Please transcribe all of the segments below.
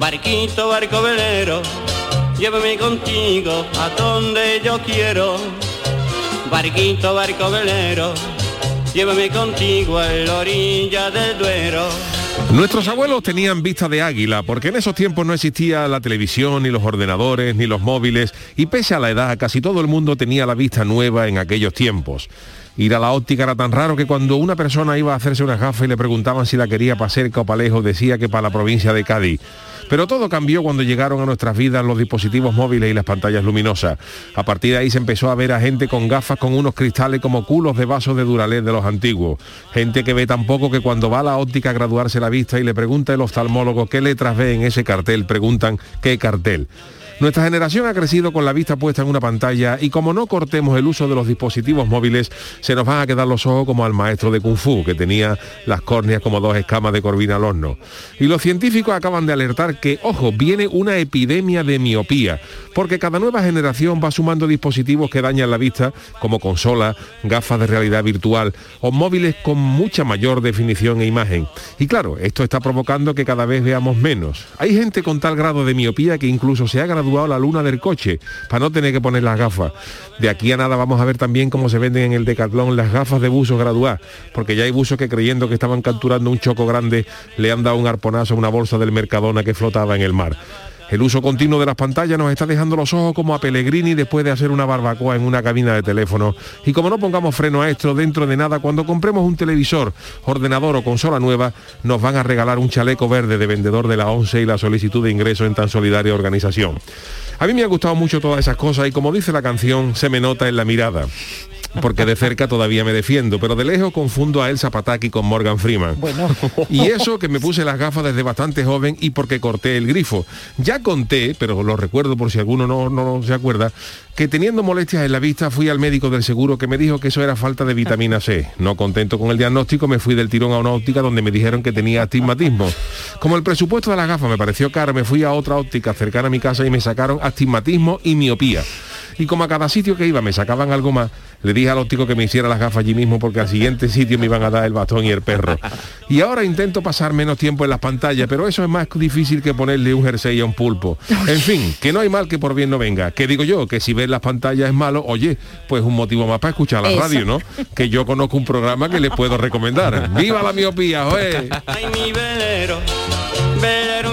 Barquito, barco velero, llévame contigo a donde yo quiero. Barquito, barco velero, llévame contigo a la orilla del Duero. Nuestros abuelos tenían vista de águila porque en esos tiempos no existía la televisión, ni los ordenadores, ni los móviles y pese a la edad casi todo el mundo tenía la vista nueva en aquellos tiempos. Ir a la óptica era tan raro que cuando una persona iba a hacerse una gafa y le preguntaban si la quería para cerca o para lejos decía que para la provincia de Cádiz. Pero todo cambió cuando llegaron a nuestras vidas los dispositivos móviles y las pantallas luminosas. A partir de ahí se empezó a ver a gente con gafas con unos cristales como culos de vasos de Duralés de los antiguos. Gente que ve tan poco que cuando va a la óptica a graduarse la vista y le pregunta el oftalmólogo qué letras ve en ese cartel, preguntan qué cartel. Nuestra generación ha crecido con la vista puesta en una pantalla y como no cortemos el uso de los dispositivos móviles, se nos van a quedar los ojos como al maestro de Kung Fu, que tenía las córneas como dos escamas de corvina al horno. Y los científicos acaban de alertar que, ojo, viene una epidemia de miopía, porque cada nueva generación va sumando dispositivos que dañan la vista, como consolas, gafas de realidad virtual o móviles con mucha mayor definición e imagen. Y claro, esto está provocando que cada vez veamos menos. Hay gente con tal grado de miopía que incluso se ha graduado la luna del coche para no tener que poner las gafas. De aquí a nada vamos a ver también cómo se venden en el Decathlon las gafas de buzo graduadas, porque ya hay buzos que creyendo que estaban capturando un choco grande le han dado un arponazo a una bolsa del Mercadona que flotaba en el mar. El uso continuo de las pantallas nos está dejando los ojos como a Pellegrini después de hacer una barbacoa en una cabina de teléfono. Y como no pongamos freno a esto, dentro de nada, cuando compremos un televisor, ordenador o consola nueva, nos van a regalar un chaleco verde de vendedor de la ONCE y la solicitud de ingreso en tan solidaria organización. A mí me ha gustado mucho todas esas cosas y como dice la canción, se me nota en la mirada porque de cerca todavía me defiendo, pero de lejos confundo a Elsa Pataki con Morgan Freeman. Bueno. Y eso que me puse las gafas desde bastante joven y porque corté el grifo. Ya conté, pero lo recuerdo por si alguno no, no se acuerda, que teniendo molestias en la vista fui al médico del seguro que me dijo que eso era falta de vitamina C. No contento con el diagnóstico, me fui del tirón a una óptica donde me dijeron que tenía astigmatismo. Como el presupuesto de las gafas me pareció caro, me fui a otra óptica cercana a mi casa y me sacaron astigmatismo y miopía. Y como a cada sitio que iba me sacaban algo más, le dije al óptico que me hiciera las gafas allí mismo porque al siguiente sitio me iban a dar el bastón y el perro. Y ahora intento pasar menos tiempo en las pantallas, pero eso es más difícil que ponerle un jersey a un pulpo. En fin, que no hay mal que por bien no venga. Que digo yo, que si ves las pantallas es malo, oye, pues un motivo más para escuchar la Eso. radio, ¿no? Que yo conozco un programa que les puedo recomendar. ¡Viva la miopía, oye! Ay, mi velero, velero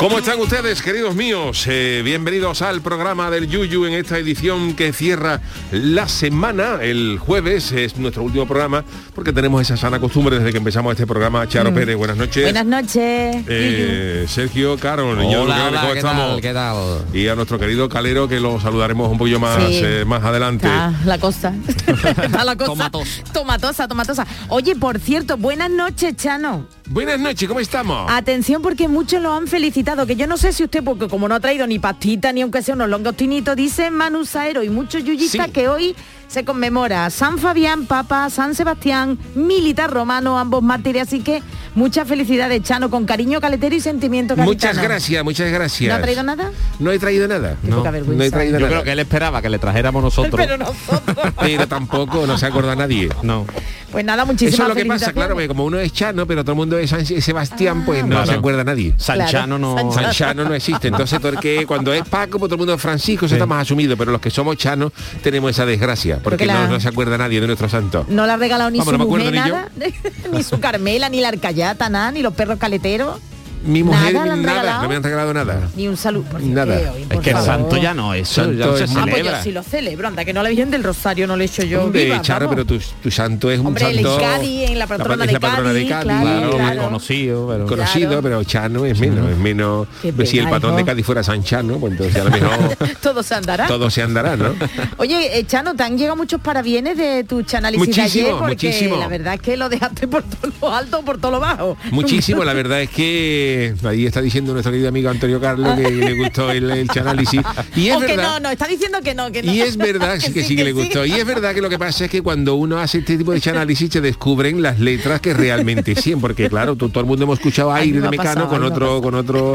¿Cómo están ustedes, queridos míos? Eh, bienvenidos al programa del Yuyu en esta edición que cierra la semana. El jueves es nuestro último programa porque tenemos esa sana costumbre desde que empezamos este programa. Charo Pérez, buenas noches. Buenas noches. Eh, Sergio Caro, niño, Hola, ¿qué- hola, ¿cómo ¿qué estamos? tal? ¿Qué tal? Y a nuestro querido Calero que lo saludaremos un poquillo más, Sí. eh, más adelante. Está la cosa. Está la cosa. Tomatosa. Tomatosa, tomatosa. Oye, por cierto, buenas noches, Chano. Buenas noches, ¿cómo estamos? Atención porque muchos lo han felicitado, que yo no sé si usted, porque como no ha traído ni pastita ni aunque sea unos longostinitos, dice Manu Saero y muchos yuyistas Sí. que hoy se conmemora San Fabián, Papa, San Sebastián, militar romano, ambos mártires, así que Muchas felicidades, Chano, con cariño caletero y sentimiento Muchas gracias, muchas gracias. ¿No ha traído nada? No he traído nada. Vergüenza. No he traído Yo nada. creo que él esperaba que le trajéramos nosotros. Pero nosotros. Pero tampoco no se acuerda nadie. No. Pues nada, muchísimas Eso es lo que pasa, claro, porque como uno es Chano, pero todo el mundo es San- Sebastián, pues no Claro. se acuerda nadie. Sanchano no. Sanchano. San Chano no existe, entonces porque cuando es Paco, pues todo el mundo es Francisco, eso está más asumido, pero los que somos chanos tenemos esa desgracia, porque la- no, no se acuerda nadie de nuestro santo. No le ha regalado ni Vamos, su no mujer ni nada, ni su Carmela, ni la arcayata, nada, ni los perros caleteros, Mi mujer, Nada regalado. no me han regalado nada. ni un saludo. Por Nada. Oye, Es que el favor. santo ya no, eso Santo ya no se es- Ah, pues yo celebra. sí lo celebro, anda, que no la Virgen del Rosario no le he hecho yo Hombre, viva, Charo, vamos. pero tu, tu santo es un Hombre, el santo... Cádiz, en la patrona es de la patrona de Cádiz, Cádiz, claro, Claro, claro. conocido, pero... conocido, Claro. pero Chano es menos, es menos. Pues si el patrón de. Cádiz fuera San Chano, pues entonces a lo mejor Todo se andará. todo se andará, ¿no? Oye, eh, Chano, ¿te han llegado muchos parabienes de tu chanálisis de Muchísimo, ayer? Porque muchísimo. la verdad es que lo dejaste por todo lo alto, por todo lo bajo. Muchísimo, la verdad es que ahí está diciendo nuestro querido amigo Antonio Carlos que le gustó el, el análisis. Y es o que verdad. no, no, está diciendo que no, que no. Y es verdad sí, que sí que le gustó. Y es verdad que lo que pasa es que cuando uno hace este tipo de análisis se descubren las letras que realmente sí, porque claro, tú- todo el mundo hemos escuchado aire me de Mecano pasado, con otro, con otro,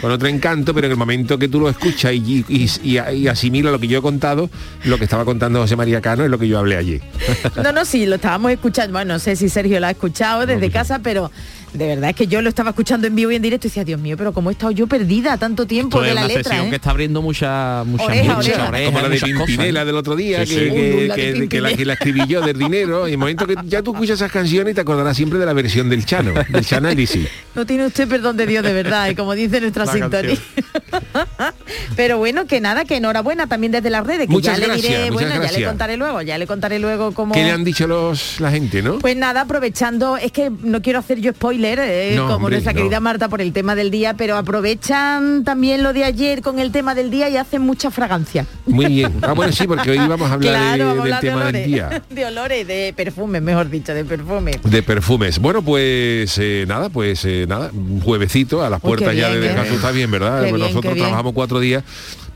con otro encanto, pero en el momento que tú lo escuchas y, y, y- y asimila lo que yo he contado, lo que estaba contando José María Cano es lo que yo hablé allí. No, no, sí, lo estábamos escuchando. Bueno, no sé si Sergio lo ha escuchado desde casa, pero de verdad es que yo lo estaba escuchando en vivo y en directo y decía, Dios mío, pero cómo he estado yo perdida tanto tiempo Esto de es la una letra. sesión ¿eh? que está abriendo mucha mucha Oreja, mucha oreja. oreja, Como la de. Pimpinela del otro día, Sí, que, sí. que- Uy, la de que- que la, Pimpinela. que la escribí yo del dinero. Y en el momento que ya tú escuchas esas canciones te acordarás siempre de la versión del Chano, del Chanálisis. No tiene usted perdón de Dios de verdad, y como dice nuestra La sintonía. Pero bueno, que nada, que enhorabuena también desde las redes, que Muchas ya le diré, gracias, muchas bueno, ya le gracias. contaré luego, ya le contaré luego cómo. ¿Qué le han dicho los la gente, no? Pues nada, aprovechando, es que no quiero hacer yo spoiler, eh, No, como hombre, nuestra no. querida Marta por el tema del día, pero aprovechan también lo de ayer con el tema del día y hacen mucha fragancia. Muy bien. Ah, bueno, sí, porque hoy vamos a hablar de- a del olores, día. de olores, de perfumes, mejor dicho, de perfumes. De perfumes. Bueno, pues eh, nada, pues eh, nada, un juevecito a las Uy, puertas ya de descanso está bien, ¿verdad? Qué bien, nosotros bien. trabajamos cuatro días,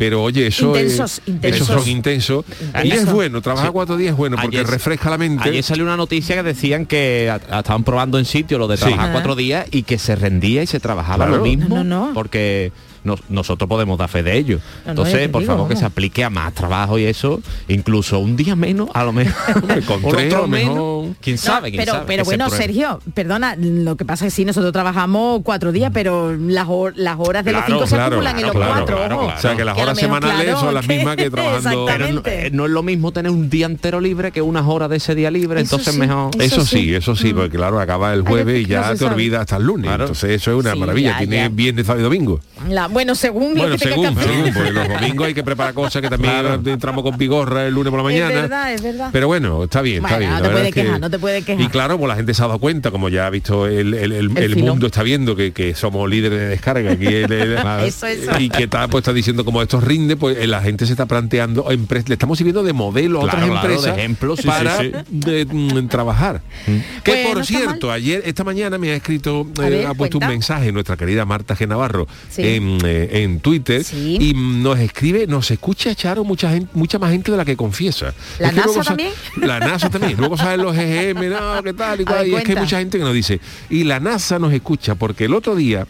pero oye, eso Intensos, es, intensos. esos son intensos. Y es bueno, trabajar Sí. cuatro días es bueno porque Ayer- refresca la mente. Ayer salió una noticia que decían que a- a- estaban probando en sitio lo de trabajar cuatro días y que se rendía y se trabajaba Claro. lo mismo No, no, no. porque nos- nosotros podemos dar fe de ello. No, Entonces, por digo, favor, que se aplique a más trabajo y eso, incluso un día menos, a lo mejor. Con tres, a lo mejor. menos. ¿Quién No, sabe? quién pero sabe? pero se bueno. Sergio, perdona, lo que pasa es que sí, nosotros trabajamos cuatro días, pero las, hor- las horas de los Claro, cinco se claro, acumulan en los cuatro. ojo. O sea, que las horas semanales son las mismas que trabajando- Pero no, eh, no es lo mismo tener un día entero libre que unas horas de ese día libre, Eso entonces sí, mejor... eso Eso sí. sí, eso sí, porque claro, acaba el jueves y ya te olvidas hasta el lunes. Entonces eso es una maravilla. Tiene viernes, sábado y domingo. La- bueno, según lo Bueno, que tenga según, que hacer. según, porque los domingos hay que preparar cosas que también entramos con pigorra el lunes por la Es mañana. verdad, es verdad. Pero bueno, está bien, está bien. no la te puedes es que- quejar, no te puedes quejar. Y claro, pues la gente se ha dado cuenta, como ya ha visto el, el- el- el filón. mundo está viendo que, que somos líderes de descarga aquí el- el- Eso, eso. y que está pues está diciendo como esto rinde, pues eh, la gente se está planteando, le estamos sirviendo de modelo a Claro, otras claro, de empresas ejemplo, sí, para sí, de, mm, trabajar. Que Pues, por no cierto, ayer, esta mañana me ha escrito, eh, ver, ha puesto cuenta. un mensaje nuestra querida Marta G. Navarro Sí. en, eh, en Twitter Sí. y nos escribe, nos escucha Charo mucha gente, mucha más gente de la que confiesa. ¿La Es que NASA también? La NASA también. Luego salen los GGM, no, qué tal y cual. ver, Y es que hay mucha gente que nos dice, y la NASA nos escucha porque el otro día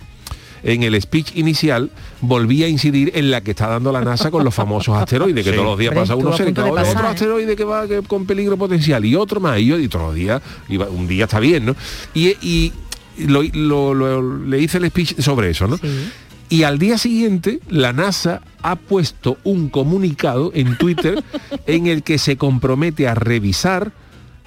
en el speech inicial volví a incidir en la que está dando la NASA con los famosos asteroides, que Sí. todos los días pasa uno cerca, de "Oye, pasar, otro ¿eh? asteroide que va que- con peligro potencial y otro más, y yo y todos los días, iba- un día está bien, ¿no? Y, y lo, lo- lo- le hice el speech sobre eso, ¿no? Sí. Y al día siguiente, la NASA ha puesto un comunicado en Twitter en el que se compromete a revisar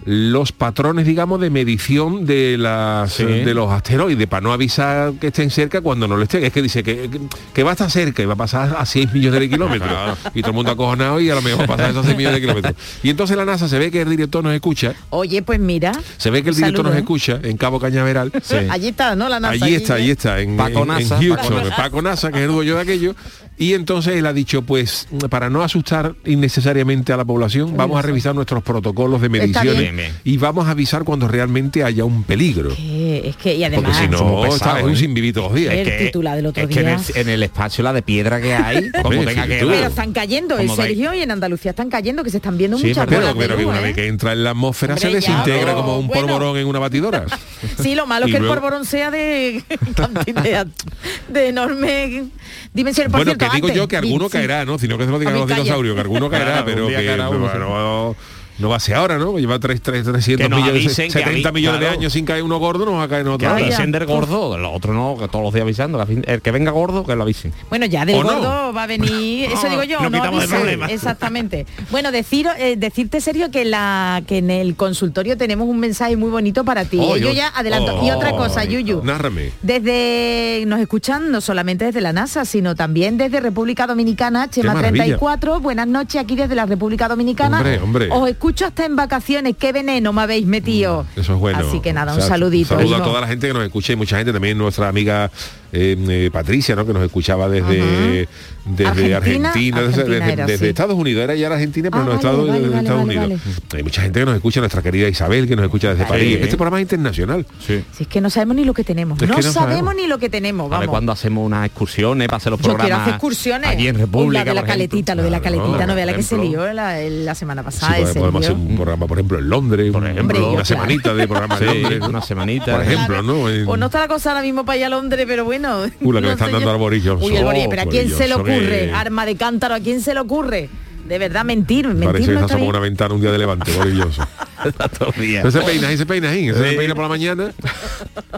los patrones, digamos, de medición de las Sí. de los asteroides para no avisar que estén cerca cuando no lo estén. Es que dice que, que- va a estar cerca y va a pasar a 6 millones de kilómetros. Y todo el mundo acojonado y a lo mejor pasa a esos 6 millones de kilómetros. Y entonces la NASA se ve que el director nos escucha, Oye, pues mira. se ve que el director saludo, nos ¿eh? escucha en Cabo Cañaveral. Allí está, ¿no? La NASA. Allí está, allí está, en, Paco en- Houston, Paco Paco Nasa. que es el dueño de aquello, Y entonces él ha dicho, pues, para no asustar innecesariamente a la población, vamos a revisar nuestros protocolos de mediciones bien. Bien, bien. y vamos a avisar cuando realmente haya un peligro. Que- es que, y Porque además... si no, está- es un ¿eh? sin vivir todos los días. El que- titular del otro es que en el, en el espacio la de piedra que hay, como tenga que. Pero están cayendo en Sergio y en Andalucía están cayendo, que se están viendo Sí, muchas pero- Pero, bolas pero una ¿eh? vez que entra en la atmósfera se Hombre, ya, desintegra pero como un bueno. polvorón en una batidora. Sí, lo malo es que el polvorón sea de cantidad de enorme dimensión. Por bueno, cierto, que digo antes, yo que alguno sí. caerá, ¿no? Sino que se lo digan A los dinosaurios, que alguno caerá, pero que no, va a ser ahora, ¿no? Lleva tres, tres, 300 Que nos millones, avisen, que 70 avi- millones de años sin caer uno gordo, nos va a caer Que. Vaya. avisen del gordo, los otros no, que todos los días avisando, que el que venga gordo, que lo avisen. Bueno, ya del gordo va a venir, eso digo yo, no no quitamos problema. Exactamente. Bueno, decir, eh, decirte serio que la que en el consultorio tenemos un mensaje muy bonito para ti. Oh, Eh, yo yo- ya adelanto. oh, y otra cosa, bonito. Yuyu. Nárrame. Desde nos escuchan no solamente desde la NASA, sino también desde República Dominicana, Chema maravilla. 34. Buenas noches aquí desde la República Dominicana. Hombre, hombre. Os escucho hasta en vacaciones. Qué veneno me habéis metido. Eso es bueno. Así que nada, O un sea, saludito. Saludo a toda la gente que nos escucha y mucha gente, también nuestra amiga eh, eh, Patricia, ¿no? Que nos escuchaba desde, desde Argentina, Argentina, desde, Argentina desde- era, desde sí. Estados Unidos, era ya la Argentina, pero Ah, no vale, Estados, vale, de vale, Estados vale, Unidos. Hay mucha gente que nos escucha, nuestra querida Isabel, que nos escucha desde Vale. París. Este programa es internacional. Sí. Si es que no sabemos ni lo que tenemos. Es no, que no sabemos, sabemos. ni lo que tenemos. A ver Vamos. cuando hacemos unas excursiones para hacer los Yo quiero programas. hacer excursiones. Allí en Uy, República. la de la caletita, lo de la Claro, caletita, no vea la que se lió la, la semana Sí, pasada. podemos, ese podemos hacer un programa, por ejemplo, en Londres, Por ejemplo. una semanita de programa Sí, en una semanita. Por ejemplo, ¿no? En- O no está la cosa ahora mismo para ir a Londres, pero bueno. Uh, la que no le están dando al Boris Johnson. Uy, el Boris, Oh, pero ¿a Boris quién se le ocurre? Arma de cántaro, ¿a quién se le ocurre? De verdad, mentir, mentir Parece que no se está asoma una ventana un día de levante, Boris Johnson. Todos los días. Ese peina, ese peina ahí, ese Sí. peina por la mañana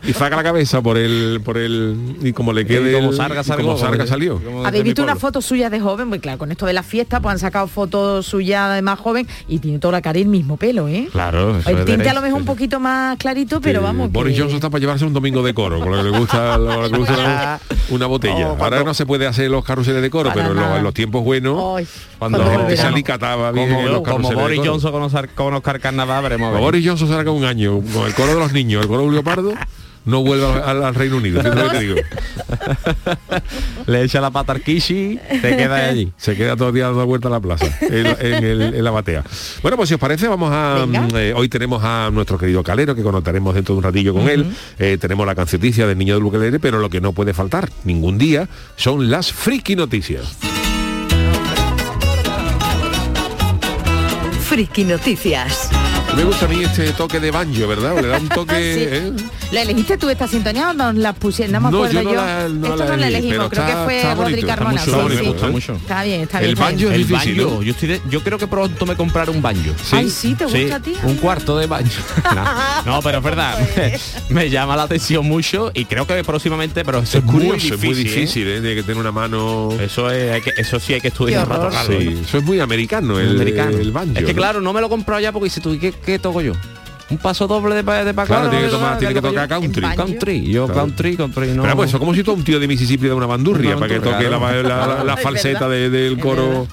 y saca la cabeza por el por el y como le quede Y como el- salga, salgo, como salga como- salió. como- Habéis visto una foto suya de joven, pues claro, con esto de la fiesta, pues han sacado fotos suya de más joven y tiene toda la cara y el mismo pelo, ¿eh? Claro, eso El tinte a lo mejor sí, un sí. poquito más clarito, pero Que vamos. Boris que- Johnson está para llevarse un domingo de coro, con lo que le gusta, lo que le gusta una, una botella. Oh, Ahora no se puede hacer los carruseles de coro, Para pero en los, en los tiempos buenos Ay, Cuando cuando se bien Como, en los como Boris. Johnson con Oscar, con Oscar Carnaval, veremos. Boris Johnson saca un año con el coro de los niños, el coro de Julio Pardo, no vuelve al, al Reino Unido. lo que te digo. Le echa la pata al Kishi, te queda allí. Se queda todo el día dando vuelta a la plaza, en, en el- en la batea. Bueno, pues si os parece, vamos a... Mm, eh, hoy tenemos a nuestro querido Calero, que conectaremos dentro de un ratillo con él. Eh, tenemos la cancioticia del niño del bukelele, pero lo que no puede faltar ningún día son las friki noticias. Friki Noticias. Me gusta a mí este toque de banjo, ¿verdad? Le da un toque... Sí. ¿eh? ¿La elegiste tú esta sintonía o nos la pusieron? No me No, acuerdo yo no yo. la- no Esto la no la elegí, elegimos, pero creo está- que fue está Rodri bonito, está Carmona. muy sí, sí. me gusta mucho. Está bien, está bien. El está bien. banjo es El difícil, banjo, ¿no? yo, estoy de- yo creo que pronto me compraré un banjo. Ay, sí, ¿te gusta a ti? Un cuarto de banjo. no, no, pero es verdad. me llama la atención mucho y creo que próximamente, pero eso Es es, muy curioso, difícil. es muy ¿eh? difícil, ¿eh? De que tener una mano... Eso, es, hay que- eso sí hay que estudiar tocarlo. Sí, ¿eh? eso es muy americano, el, Americano. el banjo. Es que claro, no me lo he comprado ya porque dice tú, ¿y qué, qué toco yo? Un paso doble de para de pa Claro, acá, tiene que tomar- tiene que toco tocar country. Country, yo Claro. country, country, no. Pero pues eso como si tú un tío de Mississippi de una bandurria Una para que toque la, bandurria, la- la- la Es falseta de- del coro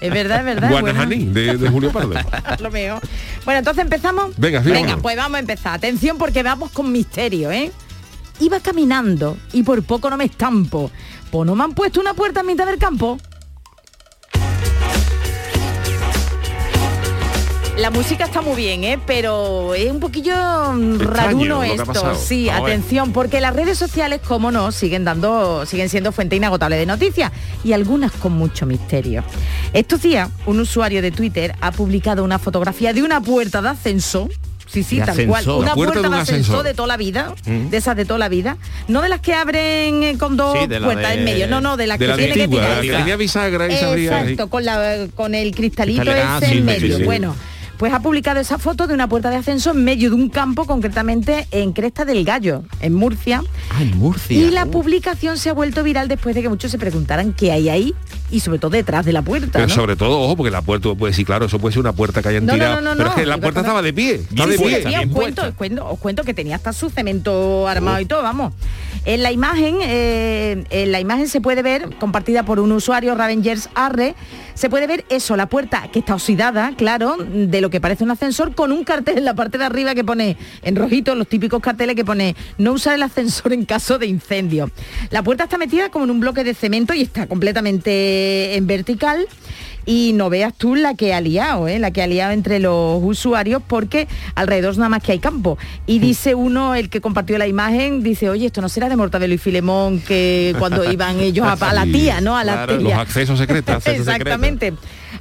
Es verdad, es verdad. Guanajaní de, de Julio Pardo. Bueno, lo veo. Bueno, entonces empezamos. Venga, sí, Venga, vámonos. pues vamos a empezar. Atención porque vamos con misterio, ¿eh? Iba caminando y por poco no me estampo. Pues no me han puesto una puerta en mitad del campo. La música está muy bien, ¿eh? pero es un poquillo mm, raruno que ha esto. Sí, Vamos atención, porque las redes sociales, como no, siguen dando, siguen siendo fuente inagotable de noticias y algunas con mucho misterio. Estos días, un usuario de Twitter ha publicado una fotografía de una puerta de ascensor. Sí, sí, tal ascensor. cual. Una puerta puerta, de un de ascensor, de toda la vida, de esas de toda la vida. No de las que abren eh, con dos Sí, puertas de- en medio, no, no, de las De que la tiene que tirar. la que tenía bisagra y se abría. Exacto, con, la, con el cristalito Cristal- ese sí, en medio. sí. Bueno, pues ha publicado esa foto de una puerta de ascenso en medio de un campo, concretamente en Cresta del Gallo, en Murcia. Ah, en Murcia. Y la Uh. publicación se ha vuelto viral después de que muchos se preguntaran qué hay ahí y sobre todo detrás de la puerta. Pero ¿no? sobre todo, ojo, porque la puerta, pues sí, claro, eso puede ser una puerta que hayan No, no, tirado. no, no, pero es no, que la puerta estaba de pie, está Bien de Sí, pie. sí, cuento, os cuento, os cuento que tenía hasta su cemento armado y todo, vamos. En la imagen, eh, en la imagen se puede ver, compartida por un usuario, Ravengers Arre, se puede ver eso, la puerta que está oxidada, claro, de lo que parece un ascensor con un cartel en la parte de arriba que pone en rojito los típicos carteles que pone no usar el ascensor en caso de incendio. La puerta está metida como en un bloque de cemento y está completamente en vertical y no veas tú la que ha liado, ¿eh? la que ha liado entre los usuarios porque alrededor nada más que hay campo. Y dice uno, el que compartió la imagen, dice, oye, esto no será de Mortadelo y Filemón que cuando iban ellos a, a la tía, ¿no? A la Claro, tía. los accesos secretos. accesos Exactamente.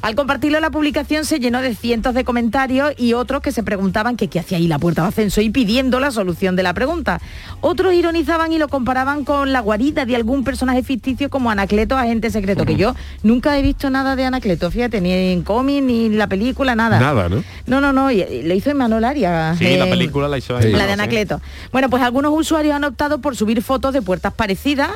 Al compartirlo la publicación se llenó de cientos de comentarios y otros que se preguntaban que qué hacía ahí la puerta de ascenso y pidiendo la solución de la pregunta. Otros ironizaban y lo comparaban con la guarida de algún personaje ficticio como Anacleto, agente secreto, que yo nunca he visto nada de Anacleto, fíjate, ni en cómic, ni en la película, nada. Nada, ¿no? No, no, no, y- y lo hizo Manuel Arias. Sí, la eh, película la hizo Sí. ahí. la de Anacleto. Bueno, pues algunos usuarios han optado por subir fotos de puertas parecidas,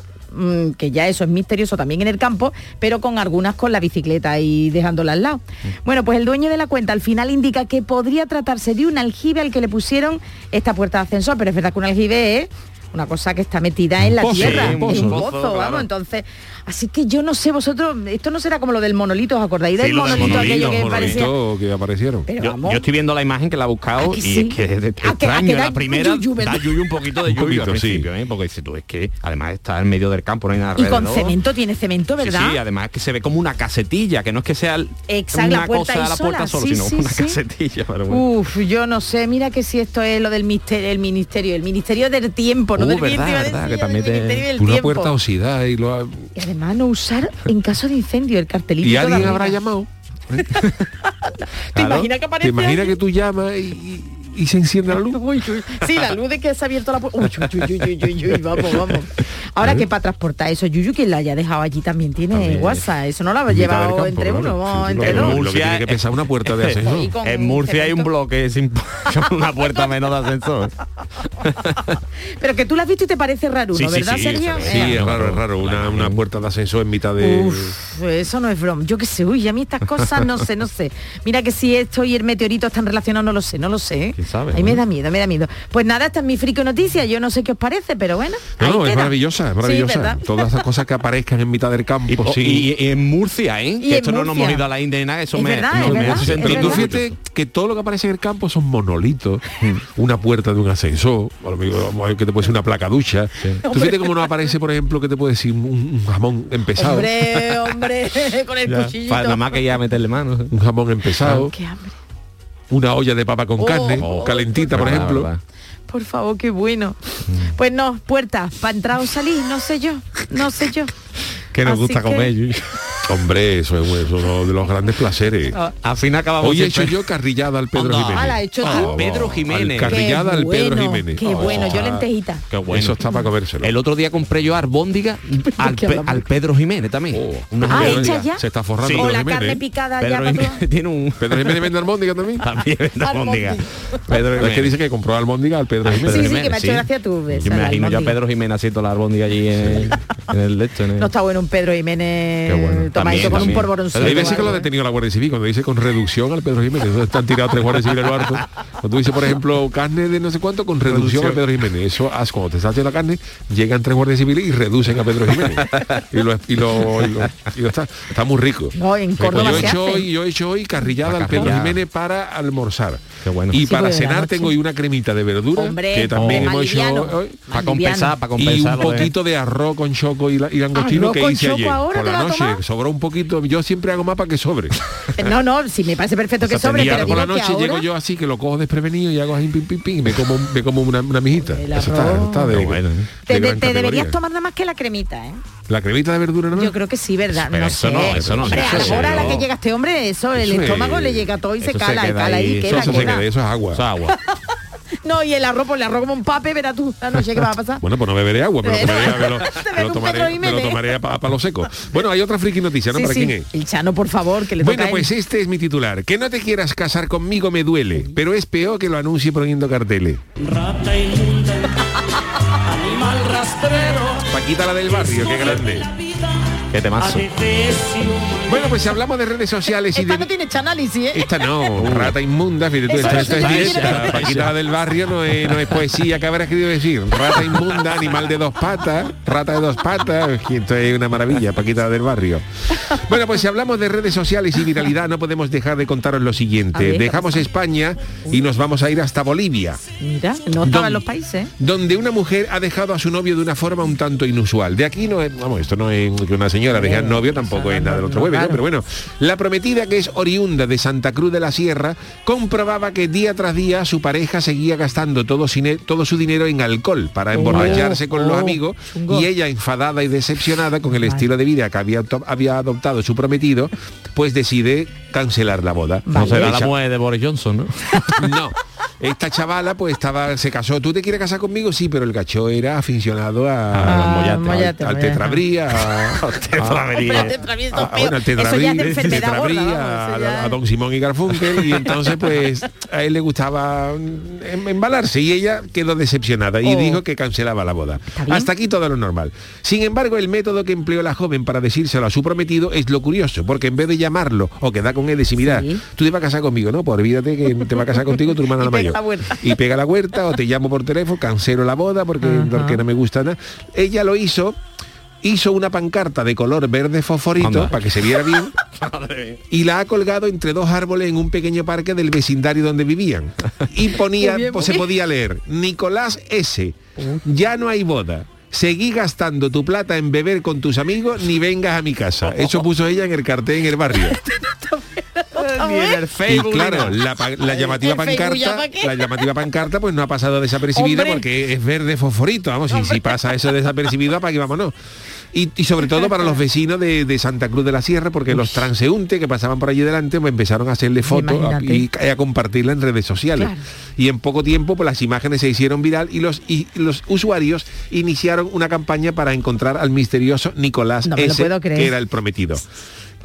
que ya eso es misterioso también en el campo, pero con algunas con la bicicleta y dejándola al lado. Bueno, pues el dueño de la cuenta al final indica que podría tratarse de un aljibe al que le pusieron esta puerta de ascensor, pero es verdad que un aljibe es una cosa que está metida en la pozo, tierra, sí, en un un pozo, pozo, claro. vamos, entonces, así que yo no sé vosotros, esto no será como lo del monolito, ¿os acordáis Sí, del lo del monolito aquello monolito, que? Monolito que aparecieron. Pero Yo, yo estoy viendo la imagen que la ha buscado ¿A que y sí? es que es, es ¿A que- a extraño. la primera yuyu, da yuyu un poquito de poquito, al sí. principio, ¿eh? porque dices tú, es que además está en medio del campo, no hay nada Y con cemento, tiene cemento, Sí, ¿verdad? Sí, además que se ve como una casetilla, que no es que sea el- Exacto, una la puerta cosa a la puerta sola, solo, sí, sino sí, una sí. casetilla. Pero bueno. Uf, yo no sé, mira que si esto es lo del misterio, el ministerio, el ministerio del tiempo, no Uh, del verdad, iba a verdad, decir, que el también te- ministerio del Una tiempo. puerta oxidada y lo ha- además no usar en caso de incendio el cartelito. y alguien habrá llamado. ¿Te imaginas que aparece ¿Te imaginas que tú llamas y, y- y se enciende la luz? Uy, uy. Sí, la luz de que se ha abierto la puerta. Uy, uy, uy, uy, uy, uy, uy, vamos, vamos. Ahora que para transportar eso, Yuyu, quien la haya dejado allí también tiene También. WhatsApp. Eso no lo ha llevado campo, entre uno, sí, entre dos. Que tiene que pesar una puerta de ascensor. En Murcia hay un bloque sin una puerta menos de ascensor. Pero que tú la has visto y te parece raro, Sí, ¿no? sí, ¿Verdad, sí, Sergio? Sí, Eh, es raro, es raro. Una, una puerta de ascensor en mitad de... Uf, eso no es broma. Yo qué sé, uy, a mí estas cosas no sé, no sé. Mira que si esto y el meteorito están relacionados, no lo sé, no lo sé. ¿eh? ¿Quién sabe, Ahí me da miedo, me da miedo. Pues nada, esta es mi frico noticia. Yo no sé qué os parece, pero bueno. No, ahí no, es maravillosa, es Sí, maravillosa. ¿verdad? Todas esas cosas que aparezcan en mitad del campo. Y, sí. y- y en Murcia, ¿eh? Y Que en esto no nos hemos ido a la India ni nada, eso Es me, verdad, no, me hace tú fíjate que todo lo que aparece en el campo son monolitos, una puerta de un ascensor, que te puede ser una placa ducha. Tú fíjate cómo no aparece, por ejemplo, que te puede decir un, un jamón empezado, Hombre, hombre, con el Ya, cuchillito. nada más que ya meterle manos. un jamón empezado, Qué hambre. Una olla de papa con Oh, carne, oh, calentita, por ejemplo. verdad. Por favor, qué bueno. Pues no, puerta, para entrar o salir, no sé yo, no sé yo. Que nos Así gusta que- comer. Hombre, eso es, eso es uno de los grandes placeres. Al fin acabamos Hoy he hecho yo carrillada al Pedro Anda. Jiménez. Ah, la he hecho tú. Al Pedro Jiménez. Al carrillada al Pedro bueno, Jiménez. Qué bueno, yo Ah, lentejita. Qué bueno. Eso está para comérselo. El otro día compré yo arbóndiga al, Pe- Pedro Jiménez también. Oh. Ah, hecha ya. Se está forrando Sí. Pedro O la Jiménez. carne picada Pedro ya para Jiménez tiene un... Pedro Jiménez vende almóndiga también. También vende albóndiga. Pedro Es que Jiménez. dice que compró almóndiga al Pedro Jiménez. Sí, sí, que me ha hecho gracia tú, Yo a me imagino yo a albóndiga. Pedro Jiménez haciendo la albóndiga allí en, el lecho. No está bueno un Pedro Jiménez. Tomadito con un polvoroncito. Hay veces que lo ha detenido la Guardia Civil cuando dice con reducción al Pedro Jiménez. Entonces están tirados tres guardias civiles lo harto. Cuando tú dices, por ejemplo, carne de no sé cuánto con reducción, al Pedro Jiménez. Eso haz cuando te haciendo la carne, llegan tres guardias civiles y reducen a Pedro Jiménez. y lo, y lo, y lo- y lo está, está muy rico. No, en Córdoba yo, he hecho hoy, yo he hecho hoy carrillada La al Pedro. Jiménez para almorzar. Qué bueno. Y Sí, para cenar tengo hoy una cremita de verdura Hombre, que también oh, hemos hecho hoy. Para compensar, para Y compensar. un lo de- poquito de arroz con choco y, la- y langostino ¿Arroz que hice ayer. ahora Por la noche, tomar? Sobró un poquito. Yo siempre hago más para que sobre. No, no, sí me parece perfecto que sobre, y ahora pero por la noche ahora... llego yo así que lo cojo desprevenido y hago así pim pim pim y me como, me como una, una mijita. Eso está, está de, Qué bueno, de Te, deberías tomar nada más que la cremita, ¿eh? La cremita de verdura, ¿no? Yo creo que sí, ¿verdad? Pero no eso sé. no, eso no Hombre, se a hace, la hora a la no. que llega este hombre, eso, el Eso estómago es- le llega todo y se eso se cala, y queda cala ahí, ahí, queda, Eso se queda. queda, eso es agua. Eso es agua. No, y el arroz, por el arroz como un pape, verás tú la noche que va a pasar. Bueno, pues no beberé agua, pero me lo, me tomaré, me lo tomaré a, pa- a palo seco. Bueno, hay otra friki noticia, ¿no? Sí, ¿Para sí. quién es? El Chano, por favor, que le Bueno, toca a él. pues este es mi titular. Que no te quieras casar conmigo me duele, pero es peor que lo anuncie poniendo carteles. Rata inmunda, animal rastrero. Paquita la del barrio, qué grande. Qué temazo. Bueno, pues si hablamos de redes sociales y Esta de... no tiene análisis, ¿eh? Esta no, rata inmunda, fíjate tú, esto, es. Paquita del barrio no es, no es poesía, ¿qué habrás querido decir? Rata inmunda, animal de dos patas, rata de dos patas, que esto es una maravilla, Paquita del barrio. Bueno, pues si hablamos de redes sociales y viralidad, no podemos dejar de contaros lo siguiente. ver. Dejamos España y nos vamos a ir hasta Bolivia. Mira, no estaba en los países. Donde una mujer ha dejado a su novio de una forma un tanto inusual. De aquí no es, vamos, esto no es que una señora al novio, tampoco es nada del otro jueves, ¿no? Pero bueno, la prometida que es oriunda de Santa Cruz de la Sierra comprobaba que día tras día su pareja seguía gastando todo, cine- todo su dinero en alcohol para emborracharse con los oh, amigos chungo. y ella enfadada y decepcionada con el estilo de vida que había, había adoptado su prometido, pues decide cancelar la boda. No será la mujer de Boris Johnson, ¿no? no. Esta chavala pues estaba, se casó. ¿Tú te quieres casar conmigo? Sí, pero el cacho era aficionado a, Ah, mollate. al- mollate, al, tetrabría, a- a- a- al tetrabría, a, a Don Simón y Garfunkel y entonces pues a él le gustaba embalarse y ella quedó decepcionada y Oh. dijo que cancelaba la boda. Hasta aquí todo lo normal. Sin embargo, el método que empleó la joven para decírselo a su prometido es lo curioso, porque en vez de llamarlo o quedar con él y decir, mira, Sí. tú te vas a casar conmigo, ¿no? Pues olvídate que te va a casar contigo tu hermana la pega la. Y pega la huerta o te llamo por teléfono, cancelo la boda porque, porque no me gusta nada. Ella lo hizo, hizo una pancarta de color verde fosforito Anda. para que se viera bien y la ha colgado entre dos árboles en un pequeño parque del vecindario donde vivían. Y ponía, bien, pues se podía leer, Nicolás S. Ya no hay boda. Seguí gastando tu plata en beber con tus amigos ni vengas a mi casa. Eso puso ella en el cartel en el barrio. Ni en el Y claro, la, llamativa ¿El Facebook ya pancarta, la llamativa pancarta pues no ha pasado desapercibida Hombre. porque es verde fosforito, vamos, y si pasa eso desapercibido, para que vámonos. Y, y sobre todo para los vecinos de, de Santa Cruz de la Sierra, porque los transeúntes que pasaban por allí delante pues empezaron a hacerle fotos a- y, a compartirla en redes sociales. Claro. Y en poco tiempo pues las imágenes se hicieron viral y los, y los usuarios iniciaron una campaña para encontrar al misterioso Nicolás No S, que era el prometido.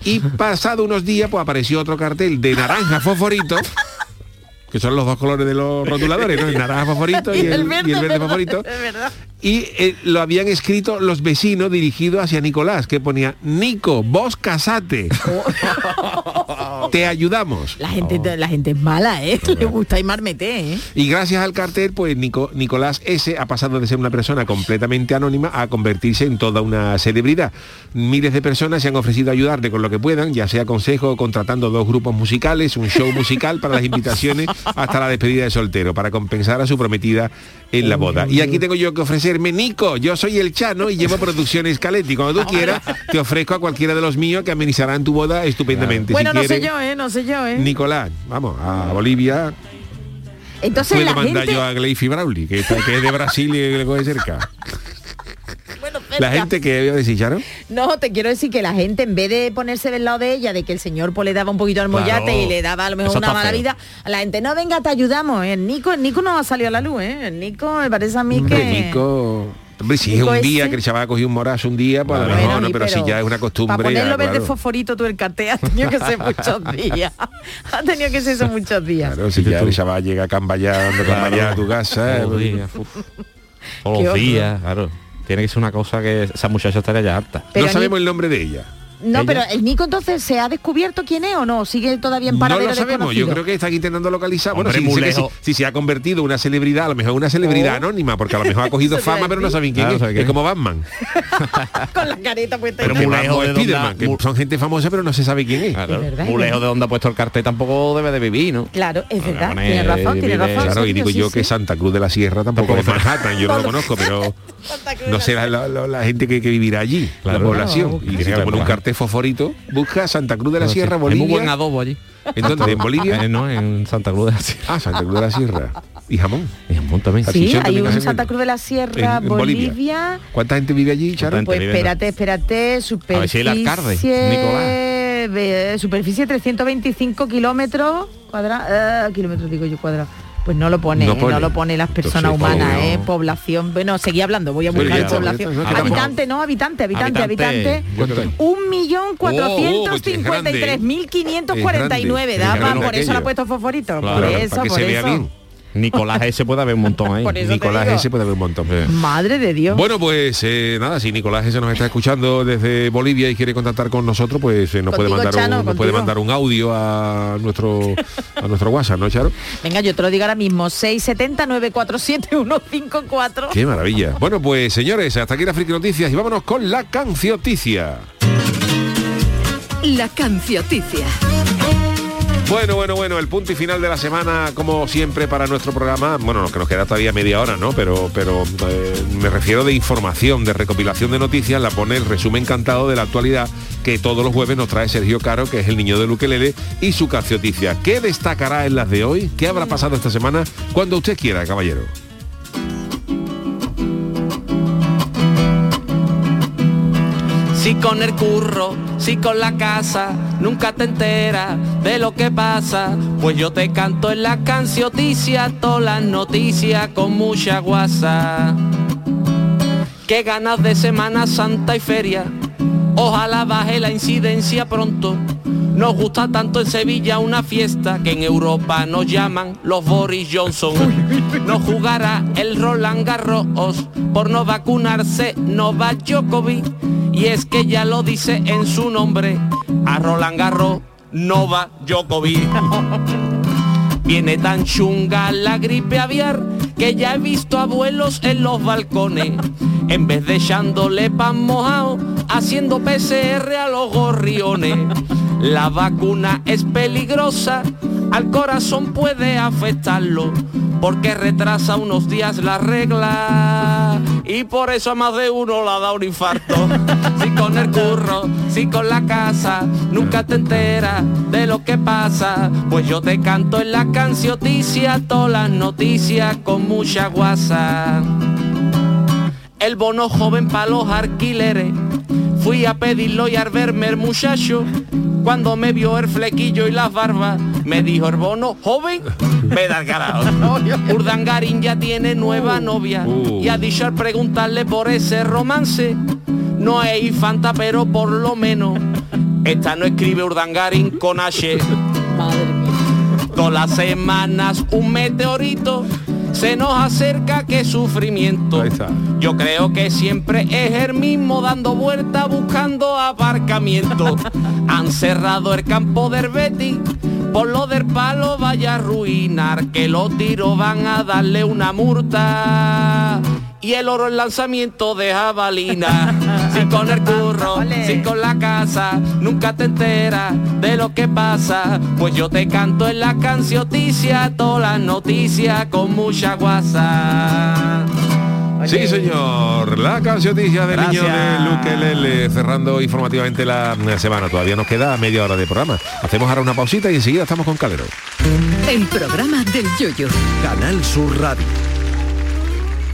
Y pasado unos días, pues apareció otro cartel de naranja fosforito, que son los dos colores de los rotuladores, ¿no? El naranja fosforito y, el, y el verde fosforito. Es verdad. Y eh, lo habían escrito los vecinos dirigido hacia Nicolás, que ponía, Nico, vos casate. Te ayudamos. La gente, la gente es mala, ¿eh? Le gusta y marmete, ¿eh? Y gracias al cartel, pues Nico- Nicolás S. ha pasado de ser una persona completamente anónima a convertirse en toda una celebridad. Miles de personas se han ofrecido a ayudarle con lo que puedan, ya sea consejo contratando dos grupos musicales, un show musical para las invitaciones hasta la despedida de soltero, para compensar a su prometida en la boda. Y aquí tengo yo que ofrecerme, Nico, yo soy el Chano y llevo producciones Caletti. Cuando tú quieras, te ofrezco a cualquiera de los míos que amenizarán tu boda estupendamente. Bueno, Si no sé quieres, yo, ¿eh? No sé yo, ¿eh? Nicolás, vamos, a Bolivia, Entonces puedo la mandar gente... yo a Gleifi Brauli, que, está- que es de Brasil y que le coge cerca. Bueno, La gente que a decir, No, te quiero decir que la gente, en vez de ponerse del lado de ella, de que el señor pues, le daba un poquito al mollate Claro. y le daba a lo mejor una mala feo. vida, a la gente, no, venga, te ayudamos. ¿eh? El Nico, el Nico no ha salido a la luz, ¿eh? El Nico me parece a mí que... Nico. Hombre, si es un día que el chaval ha cogido un morazo un día, pues a lo mejor no, pero, si ya es una costumbre. Para ponerlo ya, verde claro. fosforito tú el cartel ha tenido que ser muchos días. ha tenido que ser eso muchos días. Claro, si ya el chaval llega a cambayar, ando cambayar a tu casa. Todos los eh, días, uf. Qué Todos los horror. días, claro. Tiene que ser una cosa que esa muchacha estaría ya harta. Pero no Ni- sabemos el nombre de ella. No, ella- pero el Nico entonces se ha descubierto quién es o no, sigue todavía en No paradero lo sabemos, yo creo que están intentando localizar. Bueno, Hombre, si, que lejos. si, si se ha convertido en una celebridad, a lo mejor una celebridad Oh. anónima, porque a lo mejor ha cogido fama, pero no saben quién Claro, es. sabe quién Es como Batman. Con la careta puesta Pero que Batman de Spiderman, ha- que son gente famosa, pero no se sabe quién es. Claro, Es de donde ha puesto el cartel tampoco debe de vivir, ¿no? Claro, es verdad, tiene razón, tiene vive- razón. Claro, y digo sí, yo sí. que Santa Cruz de la Sierra tampoco es Manhattan, yo no lo conozco, pero no será la, gente que, que vivirá allí, la población. Y que si busca. te pone un cartel fosforito, busca Santa Cruz de la Sí, Sierra, Hay muy buen Bolivia. adobo allí. ¿En dónde? ¿En Bolivia? Eh, no, en Santa Cruz de la Sierra. Ah, Santa Cruz de la Sierra. Y jamón. Y jamón también. Sí, hay también un Santa. Cruz de la Sierra, En- en Bolivia. Bolivia. ¿Cuánta gente vive allí, Charo? Pues espérate, espérate, superficie... ver si el alcalde, Nicolás. ve- superficie 325 kilómetros cuadrados, kilómetros digo yo cuadrados. Pues no lo pone, No ¿eh? no, lo pone las personas Entonces, humanas, ¿eh? Población. Bueno, seguí hablando, voy a buscar población. habitante, no, habitante, habitante, Habitante. Un millón cuatrocientos cincuenta y tres mil quinientos cuarenta y nueve. Es Da grande. pa- Es por eso le ha puesto fosforito. Claro, por eso, por eso. Nicolás S puede haber un montón ahí. Nicolás. S puede haber un montón. Madre de Dios. Bueno, pues eh, nada, si Nicolás S nos está escuchando desde Bolivia y quiere contactar con nosotros, pues eh, nos, puede mandar, Chano, un, nos puede mandar un audio a nuestro a nuestro WhatsApp, ¿no, Charo? Venga, yo te lo digo ahora mismo. 670-947-154. Qué maravilla. Bueno, pues señores, hasta aquí la Friki Noticias y vámonos con la cancioticia. La cancioticia. Bueno, bueno, bueno, el punto y final de la semana, como siempre, para nuestro programa. Bueno, nos- que nos queda todavía media hora, ¿no? Pero, pero eh, me refiero de información, de recopilación de noticias, la pone el resumen encantado de la actualidad que todos los jueves nos trae Sergio Caro, que es el niño de Luquelele, y su cancioticia. ¿Qué destacará en las de hoy? ¿Qué habrá pasado esta semana? Cuando usted quiera, caballero. Si con el curro, si con la casa, nunca te enteras de lo que pasa. Pues yo te canto en la cancioticia, todas las noticias con mucha guasa. Qué ganas de Semana Santa y feria. Ojalá baje la incidencia pronto. Nos gusta tanto en Sevilla una fiesta que en Europa nos llaman los Boris Johnson. No jugará el Roland Garros por no vacunarse Novak Djokovic. Y es que ya lo dice en su nombre, a Roland Garros Novak Djokovic. Viene tan chunga la gripe aviar que ya he visto abuelos en los balcones. En vez de echándole pan mojado, haciendo PCR a los gorriones. La vacuna es peligrosa, al corazón puede afectarlo, porque retrasa unos días la regla. Y por eso a más de uno la da un infarto. Si con el curro, si con la casa, nunca te enteras de lo que pasa. Pues yo te canto en la cancioticia, todas las noticias con mucha guasa. El bono joven para los alquileres. Fui a pedirlo y al verme el muchacho, cuando me vio el flequillo y las barbas, me dijo el bono joven, me da el carajo. Urdangarín ya tiene nueva novia Uh. y ha dicho al preguntarle por ese romance, no es infanta pero por lo menos, esta no escribe Urdangarín con H. Todas las semanas un meteorito se nos acerca, qué sufrimiento. Ahí está. Yo creo que siempre es el mismo dando vuelta buscando aparcamiento. Han cerrado el campo del Betis. Por lo del palo vaya a arruinar, que los tiros van a darle una multa. Y el oro el lanzamiento de jabalina. Si con el curro, si con la casa, nunca te enteras de lo que pasa. Pues yo te canto en la cancioticia, todas las noticias con mucha guasa. Sí, señor. La cancioticia del niño de. Luque Lele, cerrando informativamente la semana. Todavía nos queda media hora de programa. Hacemos ahora una pausita y enseguida estamos con Calero. El programa del yoyo. Canal Sur Radio.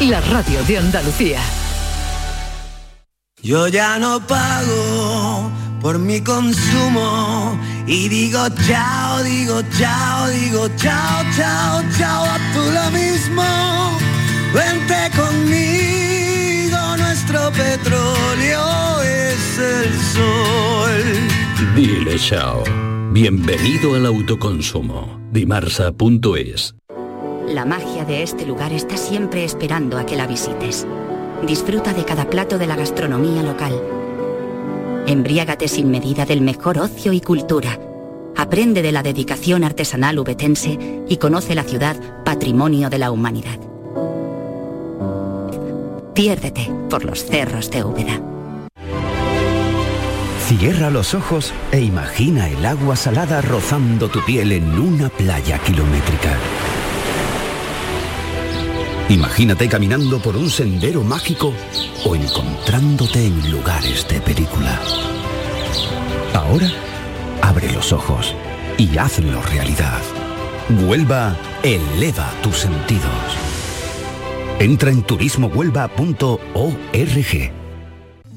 La radio de Andalucía. Yo ya no pago por mi consumo y digo chao, digo chao, digo chao, chao, chao, a tú lo mismo. Vente conmigo, nuestro petróleo es el sol. Dile chao. Bienvenido al autoconsumo. Dimarsa.es. La magia de este lugar está siempre esperando a que la visites. Disfruta de cada plato de la gastronomía local. Embriágate sin medida del mejor ocio y cultura. Aprende de la dedicación artesanal ubetense y conoce la ciudad patrimonio de la humanidad. Piérdete por los cerros de Úbeda. Cierra los ojos e imagina el agua salada rozando tu piel en una playa kilométrica. Imagínate caminando por un sendero mágico o encontrándote en lugares de película. Ahora, abre los ojos y hazlo realidad. Huelva eleva tus sentidos. Entra en turismohuelva.org.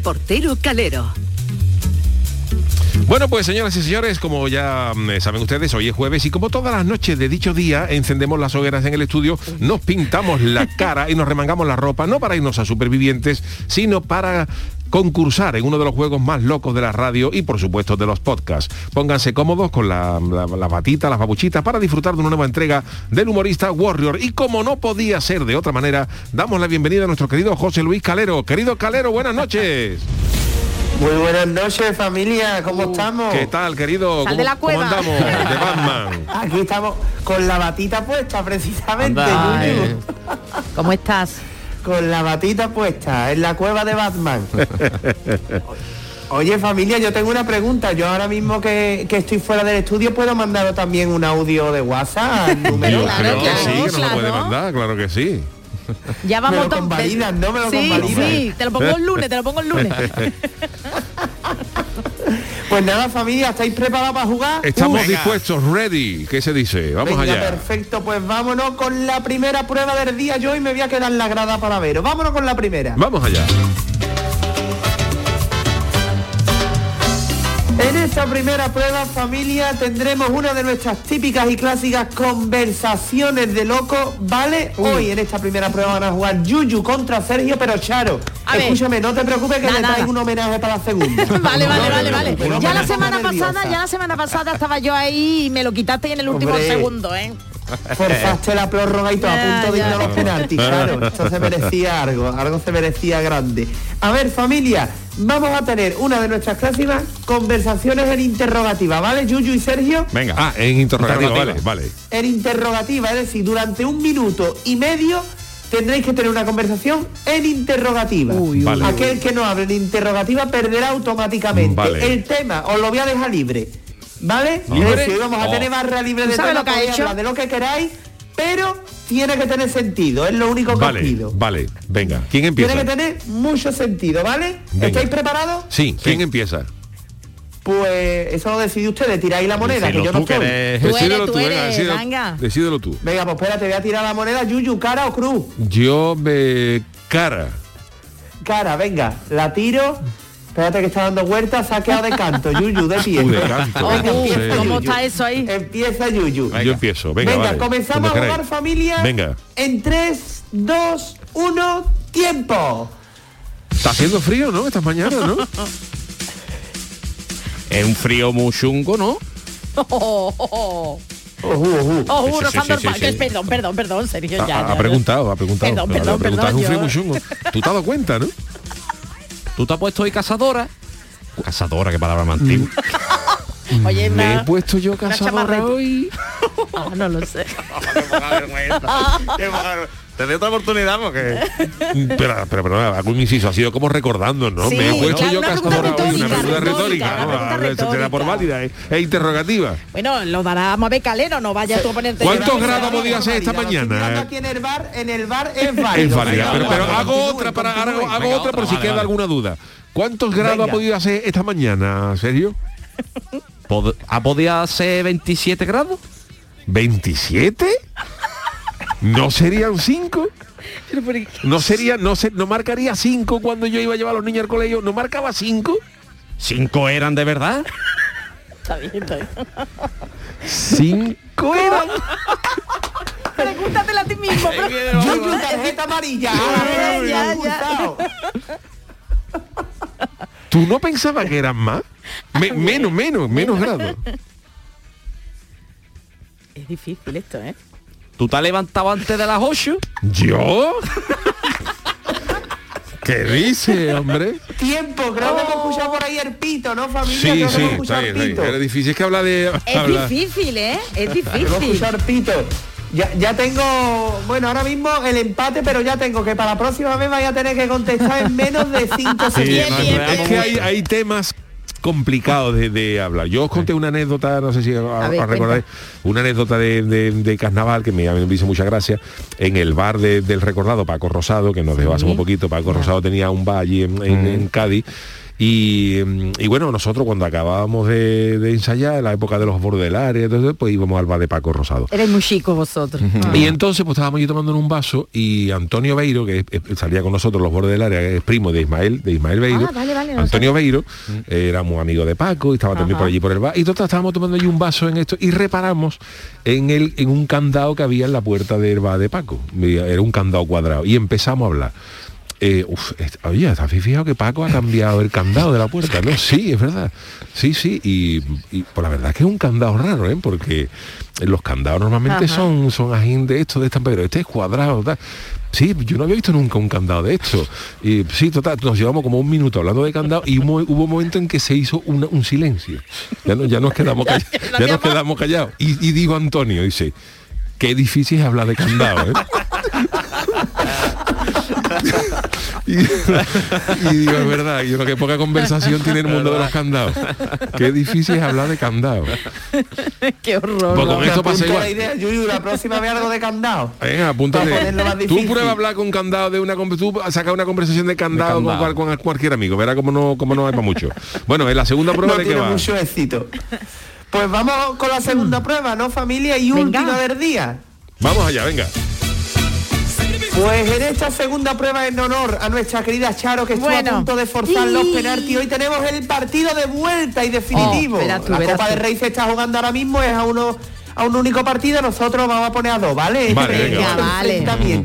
Reportero Calero. Bueno, pues señoras y señores, como ya mm, saben ustedes, hoy es jueves y como todas las noches de dicho día encendemos las hogueras en el estudio, nos pintamos la cara y nos remangamos la ropa, no para irnos a supervivientes, sino para concursar en uno de los juegos más locos de la radio y por supuesto de los podcasts. Pónganse cómodos con la, la, la batita, las babuchitas para disfrutar de una nueva entrega del humorista Warrior. Y como no podía ser de otra manera, damos la bienvenida a nuestro querido José Luis Calero. Querido Calero, buenas noches. Muy buenas noches familia, ¿cómo estamos? ¿Qué tal, querido? Sal de la ¿Cómo, cómo cueva. andamos? De Batman. Aquí estamos con la batita puesta precisamente, Anda, eh. ¿Cómo estás? Con la batita puesta en la cueva de Batman. Oye familia, yo tengo una pregunta. Yo ahora mismo que, que estoy fuera del estudio, ¿puedo mandaros también un audio de WhatsApp al número? Yo creo que claro, sí, que nos lo claro. puede mandar, claro que sí. Ya Me vamos lo to- convalidas, ¿no? Me lo Sí, convalidas. sí, te lo pongo el lunes, te lo pongo el lunes. Pues nada familia, ¿estáis preparados para jugar? Estamos dispuestos, ready. ¿Qué se dice? Vamos Venga, allá. perfecto, pues vámonos con la primera prueba del día. Yo hoy me voy a quedar en la grada para veros. Vámonos con la primera. Vamos allá. En esta primera prueba, familia, tendremos una de nuestras típicas y clásicas conversaciones de loco, ¿vale? Hoy en esta primera prueba van a jugar Yuyu contra Sergio, pero Charo. A ver. Escúchame, no te preocupes que Nada, le nada. traigo un homenaje para la segunda. Vale, vale, No, vale, vale. no, Ya la semana nerviosa. pasada, ya la semana pasada estaba yo ahí y me lo quitaste y en el último Hombre. segundo, ¿eh? Forzaste la prórroga y todo a punto de ir a los penaltis, claro. Esto se merecía algo, algo se merecía grande. A ver, familia, vamos a tener una de nuestras clásicas conversaciones en interrogativa, ¿vale? Yuyu y Sergio. Venga. Ah, en interrogativo, vale, Interrogativa. vale. en interrogativa, es decir, durante un minuto y medio tendréis que tener una conversación en interrogativa. Vale. Aquel que no hable en interrogativa perderá automáticamente. Vale. El tema os lo voy a dejar libre. ¿Vale? Vamos a Oh. tener barra libre ¿Tú de tema, lo que ha podéis hecho? hablar de lo que queráis, pero tiene que tener sentido, es lo único que os Vale, pido. vale. Venga. ¿Quién empieza? Tiene que tener mucho sentido, ¿vale? Venga. ¿Estáis preparados? Sí, ¿quién empieza? Pues eso lo decide ustedes, tiráis la moneda, que yo no tú, que estoy. eres- Tú eres, Decídelo tú tú, venga, venga. decídelo tú. Venga, pues espérate, voy a tirar la moneda, Yuyu, cara o cruz. Yo me cara. Cara, venga, la tiro. Espérate que está dando vueltas, saqueado de canto, Yuyu, de pie. Uh, de canto. Venga, Uh, empieza ¿Cómo está eso ahí? Empieza Yuyu. Yo empiezo. Venga, Venga, vale. comenzamos a jugar familia. Venga. En 3, 2, 1, tiempo. Está haciendo frío, ¿no? Estas mañanas, ¿no? Es un frío muy chungo, ¿no? Sí, sí, sí, sí, sí. Perdón, perdón, perdón, Sergio, Ha, ya, ha ya, preguntado, ha preguntado. Perdón, perdón, ha preguntado, perdón, es un frío yo- muy chungo. ¿Tú te has dado cuenta, no? Tú te has puesto hoy cazadora. Cazadora, qué palabra más antigua. Oye, Me he puesto yo cazadora hoy. Ah, no lo sé. Te doy otra oportunidad porque... Pero, pero, pero hago un inciso, ha sido como recordando, ¿no? Sí, Me he puesto claro, yo una cazadora pregunta hoy, una retórica, pregunta retórica, Se te da por válida, es es interrogativa. Bueno, lo dará Mabel Calero, no vayas tú a ponerte... ¿Cuántos grados podía ser esta mañana? Aquí en el bar, en el bar es válido. Es válida, pero, pero vale, hago continúe, otra para hago, continúe. hago Venga, otra por si vale, queda vale. alguna duda. ¿Cuántos grados Venga. ha podido hacer esta mañana, Sergio? ¿Ha podido ser 27 grados? ¿27? ¿No serían 5? ¿No sería, no se, no marcaría 5 cuando yo iba a llevar a los niños al colegio? ¿No marcaba 5? ¿Cinco eran de verdad? Está bien, está bien. Cinco eran. Pregúntatela a ti mismo. pero- Yuyu, tarjeta amarilla. Ya, ya, Muy ya. gustado. ¿Tú no pensabas que eran más? Me- menos, menos, menos grado. Es difícil esto, ¿eh? ¿Tú te has levantado antes de las 8? ¿Yo? ¿Qué dice, hombre? Tiempo, creo que hemos escuchado por ahí el pito, ¿no, familia? Sí, Creo que sí, hemos está escuchado bien, está bien. pito. Era difícil, es que habla de... Es habla- difícil, ¿eh? Es Hemos difícil. pito. Ya, ya tengo, bueno, ahora mismo el empate, pero ya tengo que para la próxima vez vaya a tener que contestar en menos de 5 Sí, segundos. no, es que hay, hay temas complicados de, de hablar. Yo os conté una anécdota, no sé si ver, os recordáis, una anécdota de, de- de carnaval que me, a me hizo mucha gracia, en el bar de- del recordado Paco Rosado, que nos dejó hace un poquito, Paco Rosado tenía un bar allí en, en- en Cádiz. Y, y bueno, nosotros cuando acabábamos de, de ensayar, en la época de los bordelares, entonces, pues íbamos al bar de Paco Rosado. Eres muy chico vosotros. Ah. Y entonces pues estábamos yo tomando en un vaso y Antonio Beiro, que salía con nosotros los bordes del área, que es primo de Ismael, de Ismael Beiro, Ah, vale, vale, no Antonio Beiro, eh, éramos amigos de Paco y estaba también Ajá. por allí por el bar. Y total, estábamos tomando allí un vaso en esto y reparamos en el, en un candado que había en la puerta del bar de Paco. Era un candado cuadrado. Y empezamos a hablar. Eh, uf, oye, ¿te habéis fijado que Paco ha cambiado el candado de la puerta? No, sí, es verdad. Sí, sí, y, y por la verdad que es un candado raro, ¿eh? Porque los candados normalmente Ajá. son, son ajín de esto, de esta, pero este es cuadrado, tal. Sí, yo no había visto nunca un candado de esto. Y sí, total, nos llevamos como un minuto hablando de candado y hubo, hubo un momento en que se hizo una- un silencio. Ya, no, ya nos quedamos callados. ya nos quedamos callados. Y, y digo Antonio, dice, qué difícil es hablar de candado, ¿eh? Y, y digo, es verdad, yo creo que poca conversación tiene el mundo de los candados. Qué difícil es hablar de candado. Qué horror. Pues con Me esto pasa apunto igual. la idea, Yuyu, la próxima vez algo de candado. Venga, más Tú prueba a hablar con candado de una con- tú saca una conversación de candado, De candado. Con, cual- con cualquier amigo. Verá cómo no, cómo no hay para mucho. Bueno, en la segunda prueba no de tiene va. mucho éxito. Pues vamos con la segunda prueba, ¿no, familia? Y última del día. Vamos allá, venga. Pues en esta segunda prueba en honor a nuestra querida Charo que estuvo Bueno. a punto de forzar Sí. los penaltis, hoy tenemos el partido de vuelta y definitivo. Oh, tú, la Copa tú. del Rey se está jugando ahora mismo, es a uno a un único partido, nosotros vamos a poner a dos, ¿vale? Vale, Este venga, es el vale.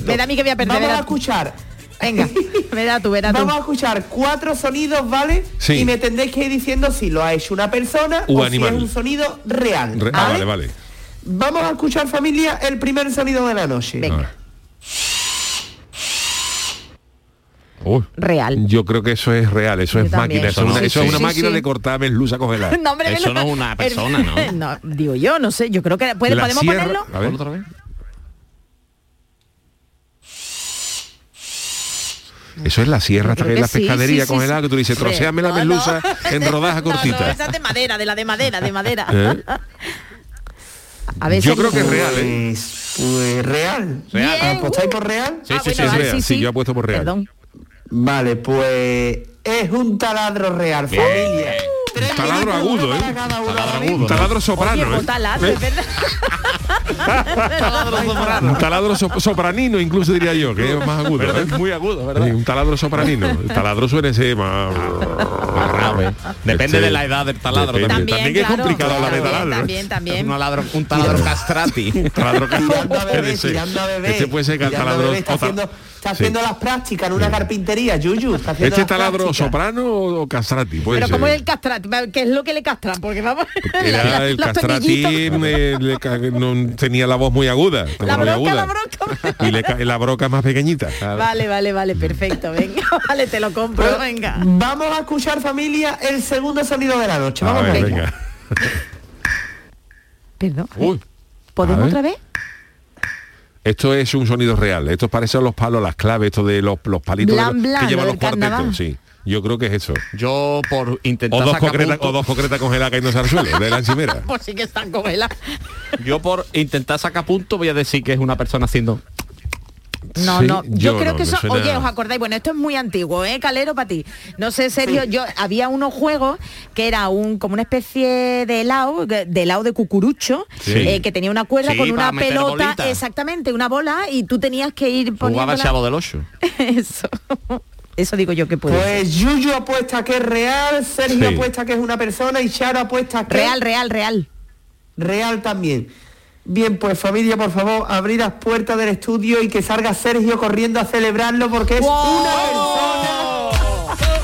Me da a mí que voy a perder, Vamos a escuchar. Venga, verá tú, verá tú. Vamos a escuchar cuatro sonidos, ¿vale? Sí. Y me tendréis que ir diciendo si lo ha hecho una persona U o animal. si es un sonido real. Re- ah, vale, vale. Vamos a escuchar, familia, el primer sonido de la noche. Venga. Uy, Real. Yo creo que eso es real, eso Yo es también. máquina, eso, es Sí, una, sí, eso es una Sí, máquina sí. de cortar merluza congelada. No, hombre, Eso no es una persona, ¿no? no, digo yo, no sé, yo creo que puede, La podemos sierra- ponerlo. A ver. otra vez. Eso es la sierra hasta Creo que es la sí, pescadería sí, sí, congelada sí. que tú dices, troceame la No, merluza no. en rodajas No, no, esa es de madera, de la de madera, de madera. ¿Eh? A ver, Yo creo que es real, ¿eh? Pues, pues real. Real. ¿Apostáis por real? Sí, Ah, sí, bueno, sí, real. sí, Sí, sí. yo apuesto por real. Perdón. Vale, pues es un taladro real, familia. Tres Un taladro agudo, ¿eh? para cada uno, Taladro agudo. Un taladro soprano, Oye, ¿eh? pues taladro, es verdad. Un taladro so- sopranino, incluso diría yo, que es más agudo. ¿eh? Muy agudo, Sí, ¿verdad? un taladro sopranino. El taladro suele ser más... Depende Este- de la edad del taladro. Depende. también. También es complicado hablar de también, taladro. También, también. Un taladro, un taladro castrati. taladro bebé. Este puede ser el taladro... Está haciendo, está Sí. haciendo las prácticas en una carpintería, Yuyu. Está haciendo ¿Este las taladro prácticas. soprano o castrati? Puede Pero ser. como es el castrati, ¿qué es lo que le castran? Porque vamos, Era el los castrati tornillitos. me- le ca- no tenía la voz muy aguda. La broca, aguda. la broca. Y le la broca más pequeñita. Vale, vale, vale, perfecto. Venga, vale, te lo compro, venga. Vamos a escuchar, familia, el segundo sonido de la noche. A Vamos ver, allá. venga. Perdón. Uy, a ¿Podemos ver. otra vez? esto es un sonido real. Esto parece a los palos, las claves, esto de los, los palitos de Blan, los- blan, que llevan lo los carnaval. cuartetos. Sí, yo creo que es eso. Yo por intentar O dos, sacar concretas, o dos concretas congeladas cayéndose al suelo, de la encimera. Pues sí que están congeladas. yo por intentar sacar puntos voy a decir que es una persona haciendo No, Sí, no, yo, yo creo no, que eso, suena- oye, os acordáis, bueno, esto es muy antiguo, ¿eh, Calero, para ti? No sé, serio, yo había unos juegos que era un como una especie de helado, de helado de cucurucho, Sí. eh, que tenía una cuerda Sí, con una pelota, exactamente, una bola, y tú tenías que ir poniendo jugaba el chavo del 8. Eso. Eso digo yo que puede ser. Pues Yuyu apuesta que es real, Sergio Sí. apuesta que es una persona y Charo apuesta que Real, real, real. real también. Bien, pues familia, por favor, abrir las puertas del estudio y que salga Sergio corriendo a celebrarlo porque es una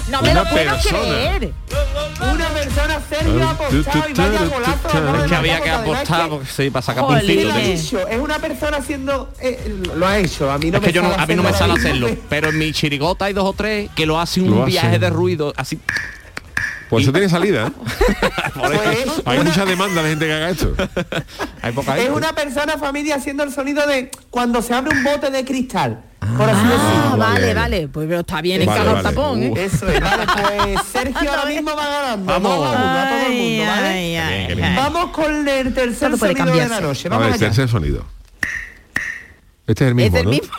No me Una lo puedo persona. creer. persona, una persona, Sergio ha apostado y vaya golazo. Es que había que apostar porque sí, para sacar es una persona haciendo eh, lo ha hecho, a mí no Es me que yo no, sale a mí no me hacerlo sale hacerlo, pero en mi chirigota hay dos o tres que lo hacen Lo un viaje de ruido, así. Pues eso tiene salida. ¿eh? Pues Hay una- mucha demanda de gente que haga esto. Hay poca Es una persona, familia, haciendo el sonido de cuando se abre un bote de cristal. Por así Ah, decirlo. vale, Vale. vale. Pues pero está bien Vale, el vale. tapón, ¿eh? Eso es, vale, pues Sergio ahora mismo va ganando. Vamos. Vamos. a a todo el mundo, ¿vale? ay, ay, Qué bien, ay. Vamos con el tercer puede sonido de la noche. A Vamos ver, allá. tercer sonido. Este es el mismo, Es el ¿no? mismo.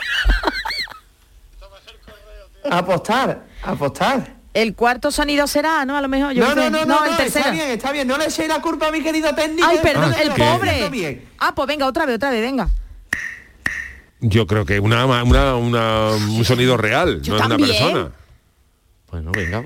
Apostar, apostar. El cuarto sonido será, ¿no? A lo mejor yo No, no, no, no, el está tercero. bien, está bien. No le echéis la culpa a mi querido técnico. Ay, perdón, Ah, el ¿qué? pobre. Bien. Ah, pues venga, otra vez, otra vez, venga. Yo creo que una, una, una- un sonido real, Yo no es una persona. Bueno, venga.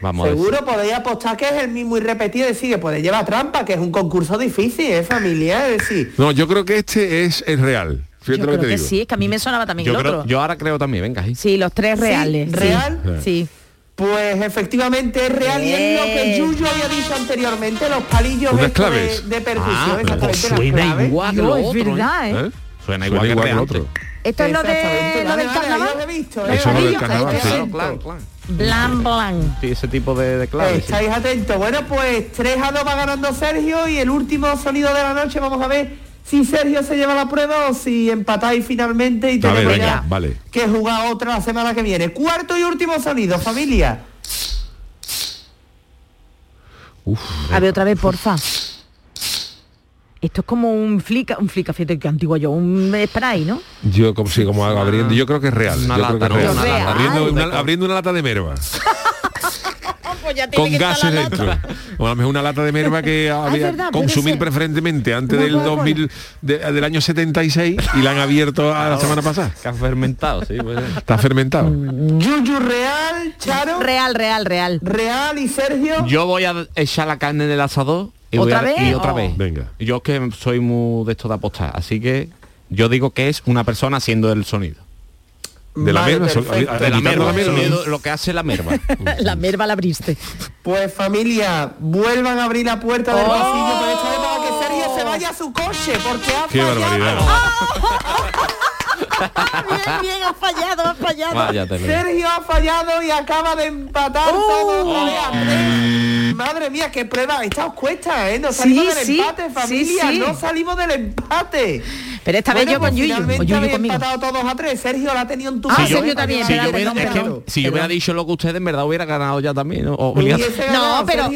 Vamos a ver. Seguro podéis apostar que es el mismo y repetido y decir que puede llevar trampa, que es un concurso difícil, es familiar, es decir. No, yo creo que este es el real. Fíjate Yo lo que creo te que digo. sí, es que a mí me sonaba también Yo, el creo, otro. yo ahora creo también, venga. ahí. Sí, los tres Sí, reales. sí. ¿real? Sí. Pues efectivamente es real y es lo que. Yuyu había dicho anteriormente, los palillos de, de percusión, Ah, suena claves. igual que No, lo es otro. ¿eh? verdad, ¿eh? ¿Eh? Suena igual que, otro. Esto es lo de lo vale, del vale, ahí carnaval. os he visto, Los ¿eh? Eso es lo del palillos, carnaval, estáis sí. atentos. Plan, plan. Blan, blan. Sí, ese tipo de, de claves. sí. Estáis atentos. Bueno, pues 3 a 2 va ganando Sergio y el último sonido de la noche vamos a ver si Sergio se lleva la prueba o si empatáis finalmente y A ver, tenemos venga, ya vale. que jugar otra la semana que viene. Cuarto y último sonido, familia. Uf, A ver, otra vez, porfa. Esto es como un flica, un flica, fíjate que antiguo yo, un spray, ¿no? yo como sí, como abriendo, yo creo que es real. Una yo creo que lata, es ¿no? real. Una lata. Abriendo, una, abriendo una lata de merva. Pues ya con gases dentro. O a lo mejor una lata de merva que había verdad, consumir preferentemente antes del Coca-Cola. 2000 de- del año 76 y la han abierto a la semana pasada. Que ha fermentado, sí. pues. Está fermentado. Yuyu Real, Charo, Real, real, real. Real y Sergio. Yo voy a echar la carne en el asador. Y ¿Otra a- vez? Y otra Oh. vez. Venga. Yo es que soy muy de esto de apostar. Así que yo digo que es una persona haciendo el sonido. De la Vale, merva, sol- perfecto. a- De la sonido, lo que hace la merva. la merva la abriste. Pues familia, vuelvan a abrir la puerta del Oh. pasillo, pero esta vez para que Sergio se vaya a su coche, porque ha Qué fallado. barbaridad. bien, bien, has fallado, has fallado. Sergio ha fallado y acaba de empatar Oh. todo. Madre mía, qué prueba. Esta os cuesta, ¿eh? No Sí, salimos del sí, empate, sí, familia. sí. No salimos del empate. Pero esta vez yo con pues Yuyu, o Yuyu conmigo. empatado todos a tres. Sergio la ha tenido en tu Ah, Sergio también, Si yo, hubiera, dicho lo que ustedes, en verdad hubiera ganado ya también. ¿no? O- obligado. Hubiese ganado, No, pero,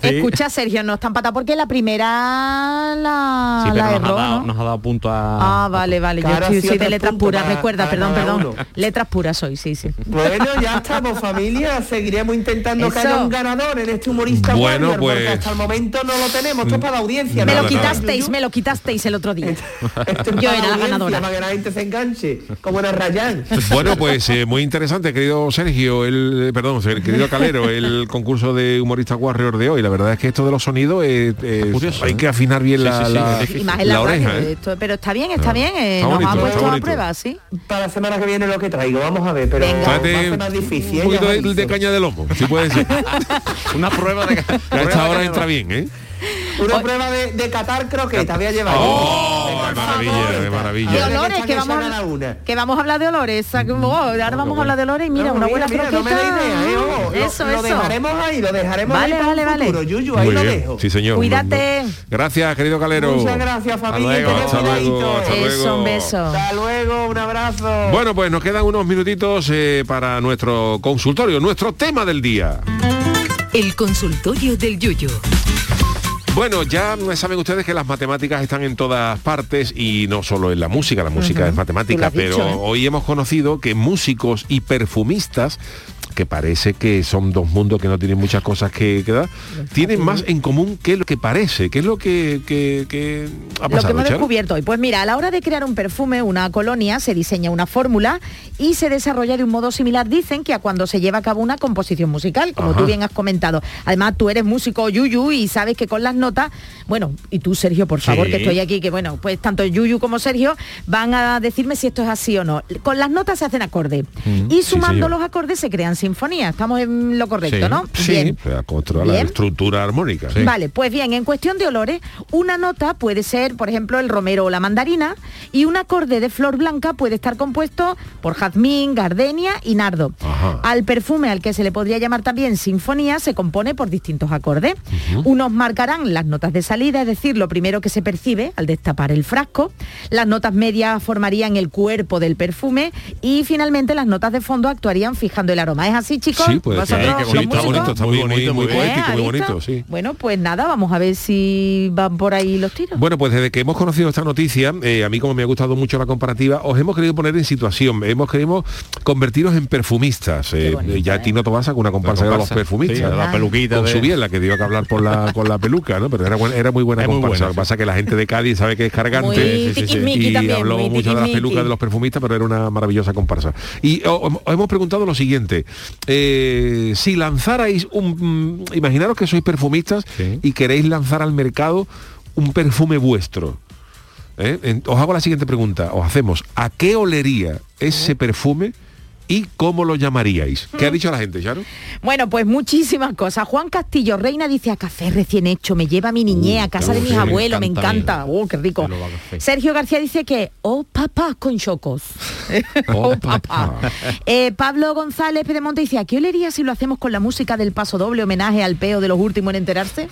pero escucha Sergio, no está empatado porque la primera la, Sí, pero la nos, erró, ha dado, ¿no? nos ha dado punto a... Ah, vale, vale. Yo estoy, soy de letras puras, recuerda, perdón, perdón. Letras puras soy, sí, sí. Bueno, ya estamos familia, seguiremos intentando que haya un ganador en este humorista Bueno, pues- hasta el momento no lo tenemos, esto es para la audiencia. Me lo quitasteis, me lo quitasteis el otro día. Esto es Yo para era la ganadora. Para que la gente se enganche, como era Rayán. Bueno, pues eh, muy interesante, querido Sergio, el eh, perdón, el querido Calero, el concurso de humorista Warrior de hoy. La verdad es que esto de los sonidos eh, eh, curioso, hay ¿eh? que afinar bien Sí, la, sí, sí, la- es difícil. Y más en la, la oreja. ¿eh? esto- pero está bien, está bien. eh, Está nos bonito, ha está puesto a bonito. prueba, sí. Para la semana que viene lo que traigo, vamos a ver, pero Venga. va a ser más difícil. un ¿eh? poquito de, de caña de lomo, si puede ser. Una prueba de... A esta hora entra bien, ¿eh? Una prueba de, de catar croqueta, voy a llevar. ¡Oh, De qué catar maravilla, qué maravilla! De olores, que vamos, cada una. que vamos a hablar de olores. oh, ahora vamos a hablar de olores y mira, No, una buena mira, no me croqueta. idea, ¿eh? Ojo, lo- eso, lo, eso. dejaremos ahí, lo dejaremos Vale, ahí vale, vale. futuro, Yuyu, ahí Muy lo bien, dejo. sí señor. Cuídate. Gracias, querido Calero. Muchas gracias, familia. luego. Hasta luego, cuidadito. hasta Eso, luego. un beso. Hasta luego, un abrazo. Bueno, pues nos quedan unos minutitos eh, para nuestro consultorio, nuestro tema del día. El consultorio del Yuyo. Bueno, ya saben ustedes que las matemáticas están en todas partes y no solo en la música, la música es matemática, dicho, pero ¿eh? hoy hemos conocido que músicos y perfumistas que parece que son dos mundos que no tienen muchas cosas que, que dar, tienen más en común que lo que parece. ¿Qué es lo que, que- que ha Lo que pasado, hemos descubierto hoy. Pues mira, a la hora de crear un perfume, una colonia, se diseña una fórmula y se desarrolla de un modo similar, dicen, que a cuando se lleva a cabo una composición musical, como Ajá. tú bien has comentado. Además, tú eres músico Yuyu y sabes que con las notas, bueno, y tú, Sergio, por favor, Sí. que estoy aquí, que bueno, pues tanto Yuyu como Sergio van a decirme si esto es así o no. Con las notas se hacen acordes. Mm, y sumando los acordes se crean sinfonías. Estamos en lo correcto, ¿no? Sí, para controlar la estructura armónica. Vale, pues bien, en cuestión de olores, una nota puede ser, por ejemplo, el romero o la mandarina, y un acorde de flor blanca puede estar compuesto por jazmín, gardenia y nardo. Al perfume al que se le podría llamar también sinfonía se compone por distintos acordes. Unos marcarán las notas de salida, es decir, lo primero que se percibe al destapar el frasco. Las notas medias formarían el cuerpo del perfume y finalmente las notas de fondo actuarían fijando el aroma. ¿Es así, chicos? Sí, puede ser. ¿Vosotros, Sí, los está bonito, está muy bonito, muy ¿Eh? poético, muy bonito, sí. Bueno, pues nada, vamos a ver si van por ahí los tiros. Bueno, pues desde que hemos conocido esta noticia, eh, a mí como me ha gustado mucho la comparativa, os hemos querido poner en situación, hemos querido convertiros en perfumistas. Eh, ya Tino Tomasa con una comparsa de los perfumistas. sí, la peluquita Con de- su biela, que dio que hablar por la, con la peluca, ¿no? Pero era, era muy buena Es muy comparsa. buena, Lo que pasa es que la gente de Cádiz sabe que es cargante. Muy Sí, sí, sí, sí. tiquismiqui Y también, habló muy mucho de las pelucas de los perfumistas, pero era una maravillosa comparsa. Y os hemos preguntado lo siguiente. Eh, si lanzarais un... mm, Imaginaros que sois perfumistas y queréis lanzar al mercado un perfume vuestro. ¿eh? En- Os hago la siguiente pregunta. Os hacemos, ¿a qué olería ese perfume y cómo lo llamaríais? ¿Qué ha dicho la gente, Charo? Bueno, pues muchísimas cosas. Juan Castillo Reina dice a café recién hecho, me lleva a mi niñez, a casa de mis bien, me abuelos, me encanta encanta. Oh, qué rico. Sergio García dice que, oh papá con chocos. oh papá. Eh, Pablo González Pedemonte dice, ¿a qué olería si lo hacemos con la música del paso doble homenaje al peo de los últimos en enterarse?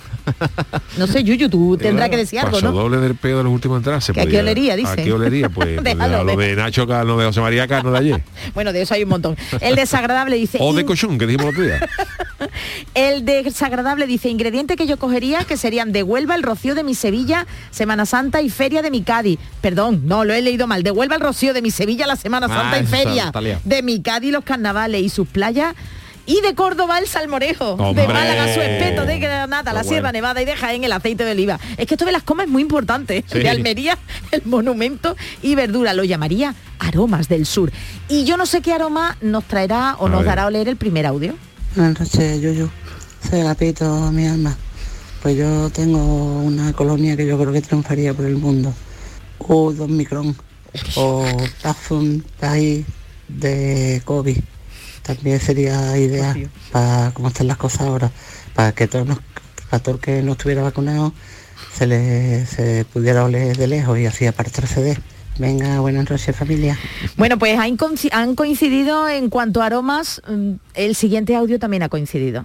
No sé, Yuyu, tú tendrás que decir algo, Paso ¿no? doble del pedo de los últimos entradas. ¿Que a qué olería, dice? ¿A qué olería? Pues, pues Déjalo, lo de Nacho Cano, de José María Cano de ayer. Bueno, de eso hay un montón. El desagradable dice... O de "In- cochón, que dijimos el otro día. El desagradable dice ingrediente que yo cogería que serían de Huelva el rocío de mi Sevilla, Semana Santa y feria de mi Cádiz. Perdón, no, lo he leído mal. De Huelva el rocío de mi Sevilla, la Semana Ah, Santa y eso feria. está. De mi Cádiz los carnavales y sus playas. Y de Córdoba el salmorejo, ¡Hombre! de Málaga su espeto, de Granada la Qué Sierra bueno. Nevada y de Jaén el aceite de oliva. Es que esto de las comas es muy importante. Sí. De Almería el monumento y verdura lo llamaría aromas del sur. Y yo no sé qué aroma nos traerá o A nos ver. dará a oler el primer audio. Buenas noches, Yuyu. Soy Agapito, mi alma. Pues yo tengo una colonia que yo creo que triunfaría por el mundo. U2 Micron o Parfum de Kobe. También sería ideal para cómo están las cosas ahora. Para que todos nos, para todo el que no estuviera vacunado se le se pudiera oler de lejos y así apartar CD. Venga, buenas noches familia. Bueno, pues han, coinci- han coincidido en cuanto a aromas. mm, El siguiente audio también ha coincidido.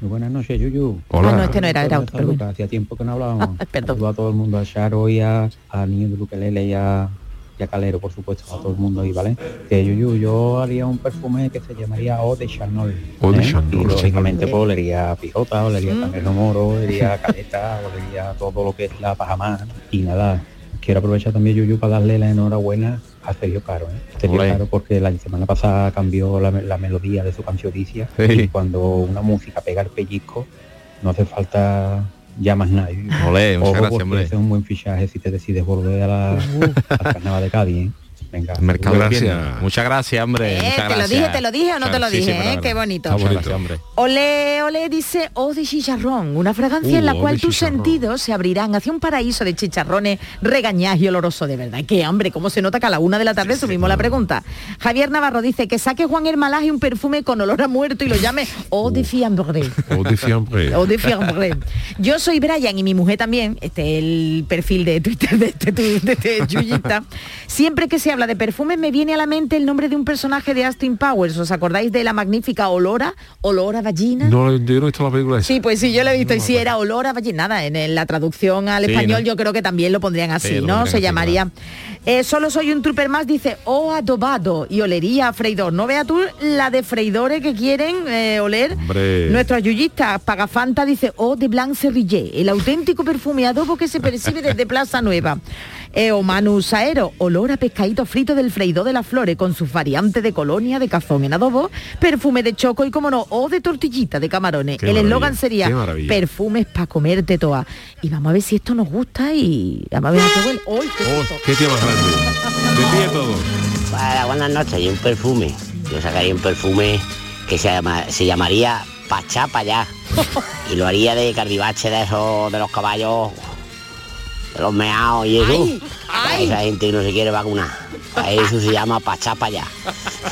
Muy buenas noches, Yuyu. Hola. Ah, no, este no era, era ¿Cómo otro? Hacía tiempo que no hablábamos. Saludo a todo el mundo, a Charo y a, a Niño de Luquelele y a, y a Calero, por supuesto, a todo el mundo ahí, ¿vale? Que Yuyu, yo haría un perfume que se llamaría Eau de Chanel. Eau de ¿eh? Chanel, lógicamente pues olería a pijota, olería Mm. cangrejo moro, olería a caleta, olería a todo lo que es la pajamá. Y nada, quiero aprovechar también, Yuyu, para darle la enhorabuena a Sergio Caro, ¿eh? Sergio Olé. Caro porque la semana pasada cambió la, la melodía de su canción Sí. y cuando una música pega el pellizco no hace falta ya más nadie. Olé, muchas Ojo, gracias, porque hombre. ese es un buen fichaje si te decides volver a la, al carnaval de Cádiz. ¿eh? Venga, Mercado. Muchas gracias, hombre. Eh, muchas te lo gracias. dije, te lo dije o no te lo Sí, dije, ¿eh? Qué bonito. Bonito, hombre. Ole, ole dice O de chicharrón, una fragancia Uh, en la eau cual de tus sentidos se abrirán hacia un paraíso de chicharrones regañás y oloroso de verdad. Que hambre, cómo se nota que a la una de la tarde subimos la pregunta. Javier Navarro dice que saque Juan Hermalaje un perfume con olor a muerto y lo llame Eau de fiambre. O de fiambre. O de fiambre. Yo soy Brian y mi mujer también, este es el perfil de Twitter de este, tu- de este Yuyita. Siempre que se habla de perfumes me viene a la mente el nombre de un personaje de Austin Powers. ¿Os acordáis de la magnífica Olora? Olora Vagina. No, yo no he visto la película esa. Sí, pues sí, yo lo he visto. y si era olor a vagina, nada, en la traducción al Sí, español ¿no? yo creo que también lo pondrían así, Sí, ¿no? pondrían Se así, llamaría. Eh, solo soy un trooper más, dice, o adobado y olería a freidor. No vea tú la de freidores que quieren eh, oler. Hombre. Nuestros yuyistas, Pagafanta dice, o de Blanc Cerrillé, el auténtico perfume adobo que se percibe desde Plaza Nueva. Eh, o Manu Saero, olor a pescadito frito del freído de las flores con sus variantes de colonia, de cazón en adobo, perfume de choco y como no, o de tortillita de camarones. Qué El eslogan sería perfumes para comerte toa. Y vamos a ver si esto nos gusta y vamos a ver qué huele. ¡Ay, qué Oh, qué tío más grande. De pie todo. Para, buenas noches, y un perfume. Yo sacaría un perfume que se, llama- se llamaría Pachá Payá. Y lo haría de cardivache de esos, de los caballos, los meados y eso. Ay, ay. Esa gente que no se quiere vacunar. A eso se llama Pachá Payá.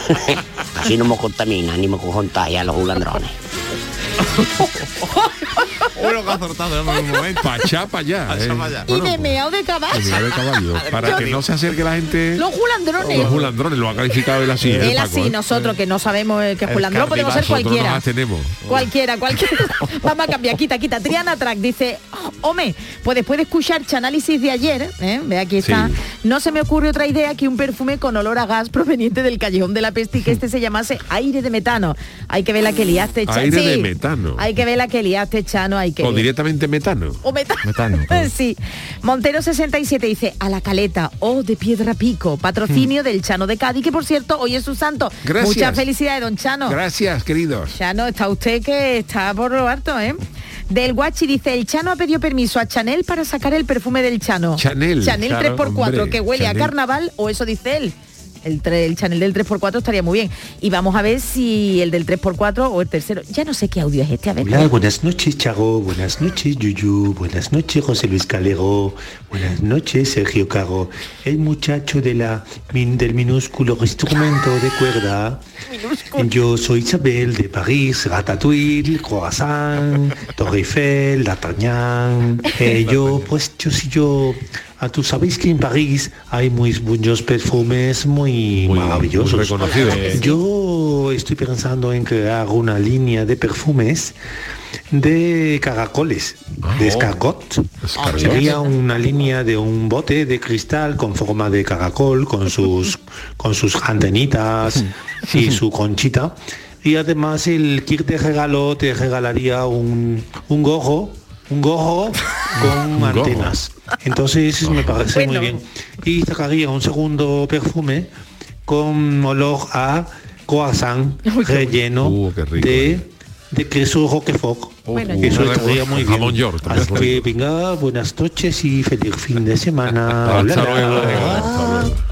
Así no me contaminan ni me contagian los julandrones. Uno que ha acertado en un momento. Pachá para allá. Pa' allá. Y de meao de caballo. de de caballo. Para que no se acerque la gente. Los julandrones. Los julandrones lo ha calificado él así. ¿eh, Él Paco, así, eh? nosotros que no sabemos eh, que es julandrón, podemos ser cualquiera. nos abstenemos. Cualquiera, cualquiera. Vamos a cambiar, quita, quita. Triana Track dice, "Oh, hombre, pues después de escuchar análisis de ayer, ¿eh? ve aquí está, Sí. no se me ocurre otra idea que un perfume con olor a gas proveniente del callejón de la peste y que este se llamase aire de metano. Hay que ver la que liaste, Chano. Aire de metano. Hay que ver la que liaste, Chano, hay que O directamente metano. O metano. Metano. sí. Montero 67 dice, a la caleta, o de piedra pico, patrocinio del Chano de Cádiz, que por cierto, hoy es su santo. Gracias. Muchas felicidades, don Chano. Gracias, queridos. Chano, está usted que está por lo harto, ¿eh? Del Guachi dice, el Chano ha pedido permiso a Chanel para sacar el perfume del Chano. Chanel, Chanel claro, 3x4, hombre, que huele Chanel. a carnaval, o eso dice él. El, tre- el Chanel del 3x4 estaría muy bien. Y vamos a ver si el del 3x4 o el tercero. Ya no sé qué audio es este, a ver. Hola, buenas noches, Chago. Buenas noches, Yuyu. Buenas noches, José Luis Calero. Buenas noches, Sergio Caro. El muchacho de la, min- del minúsculo instrumento de cuerda. Yo soy Isabel de París, Ratatouille, Croissant, Torre Eiffel, D'Artagnan. Eh, yo, pues, yo sí, yo... Ah, tú sabéis que en París hay muy muchos perfumes muy, maravillosos. muy reconocidos. Eh, Yo estoy pensando en crear una línea de perfumes de caracoles, de escargot. Sería una línea de un bote de cristal con forma de caracol, con sus, con sus antenitas y su conchita. Y además el kit de regalo te regalaría un, un gorro, un gorro con antenas. Entonces me parece muy bien. Y sacaría un segundo perfume con olor a croissant relleno de, de queso roquefort. Bueno, Eso ya. estaría muy bien. Jamón york también Así es que venga, buenas noches y feliz fin de semana. Hasta Hola. luego.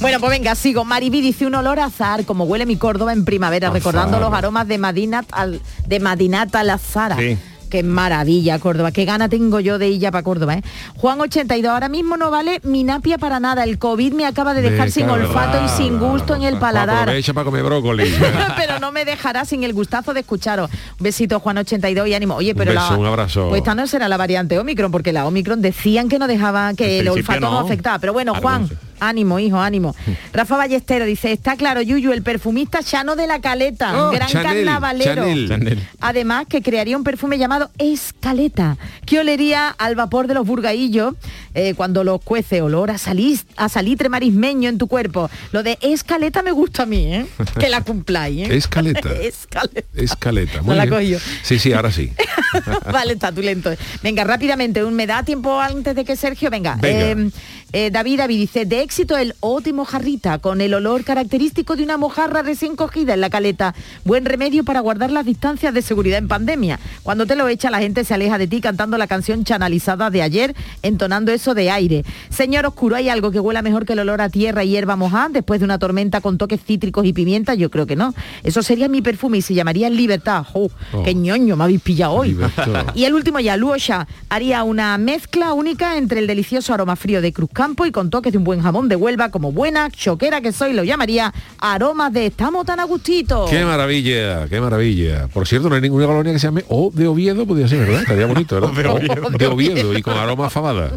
Bueno, pues venga, sigo. Mariby dice un olor a azar, como huele mi Córdoba en primavera, recordando los aromas de Madinat al, de Madinat al Azara. Sí. Qué maravilla, Córdoba. Qué gana tengo yo de ir ya para Córdoba, ¿eh? Juan 82, ahora mismo no vale mi napia para nada. El COVID me acaba de dejar sin olfato y sin gusto en el paladar. Aprovecha para comer brócoli. pero no me dejará sin el gustazo de escucharos. Un besito, Juan 82 y ánimo. Oye, pero beso, la, un abrazo. Pues esta no será la variante Omicron, porque la Omicron decían que no dejaba, que el principio olfato no. no. afectaba. Pero bueno, Juan, ánimo, hijo, ánimo. Rafa Ballestero dice, está claro, Yuyu, el perfumista Chano de la Caleta, Oh, gran Chanel, carnavalero. Chanel. Además, que crearía un perfume llamado Escaleta, que olería al vapor de los burgaillos eh, cuando los cuece, olor a, salís, a salitre marismeño en tu cuerpo. Lo de Escaleta me gusta a mí, ¿eh? Que la cumpláis, ¿eh? Escaleta. Escaleta. Escaleta. No Muy la bien. cogió. Sí, sí, ahora sí. vale, está tú lento. Venga, rápidamente, un- me da tiempo antes de que Sergio venga. Venga. Eh, eh, David David dice, de éxito el O de mojarrita, con el olor característico de una mojarra recién cogida en la caleta. Buen remedio para guardar las distancias de seguridad en pandemia. Cuando te lo echa, la gente se aleja de ti cantando la canción chanalizada de ayer, entonando eso de aire. Señor Oscuro, ¿hay algo que huela mejor que el olor a tierra y hierba mojada después de una tormenta con toques cítricos y pimienta? Yo creo que no. Eso sería mi perfume y se llamaría Libertad. ¡Jo! Oh. ¡Qué ñoño me habéis pillado hoy! Libertad. Y el último ya, Luosha, haría una mezcla única entre el delicioso aroma frío de Cruzcampo y con toques de un buen jamón de Huelva, como buena choquera que soy, lo llamaría aromas de estamos tan a gustito. Qué maravilla, qué maravilla. Por cierto, no hay ninguna colonia que se llame O de Oviedo, podría ser, ¿verdad? Estaría bonito, ¿verdad? de Oviedo. De y con aroma fabada.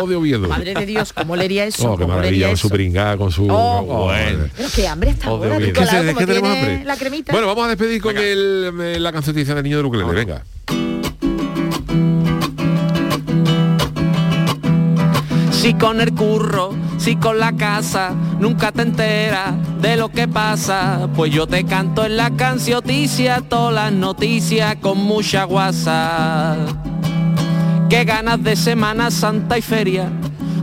O de Oviedo. Madre de Dios, ¿cómo leería eso? Oh, qué ¿Cómo maravilla, con su pringada, con su... Oh, bueno. Pero qué hambre está de ahora, Oviedo. Nicolás, ¿Qué se- como qué tenemos tiene hambre? la cremita. Bueno, vamos a despedir con el, eh, la cancioncita del niño del ukelele. Venga. Si con el curro, si con la casa, nunca te enteras de lo que pasa. Pues yo te canto en la cancioticia todas las noticias con mucha guasa. Qué ganas de Semana Santa y feria,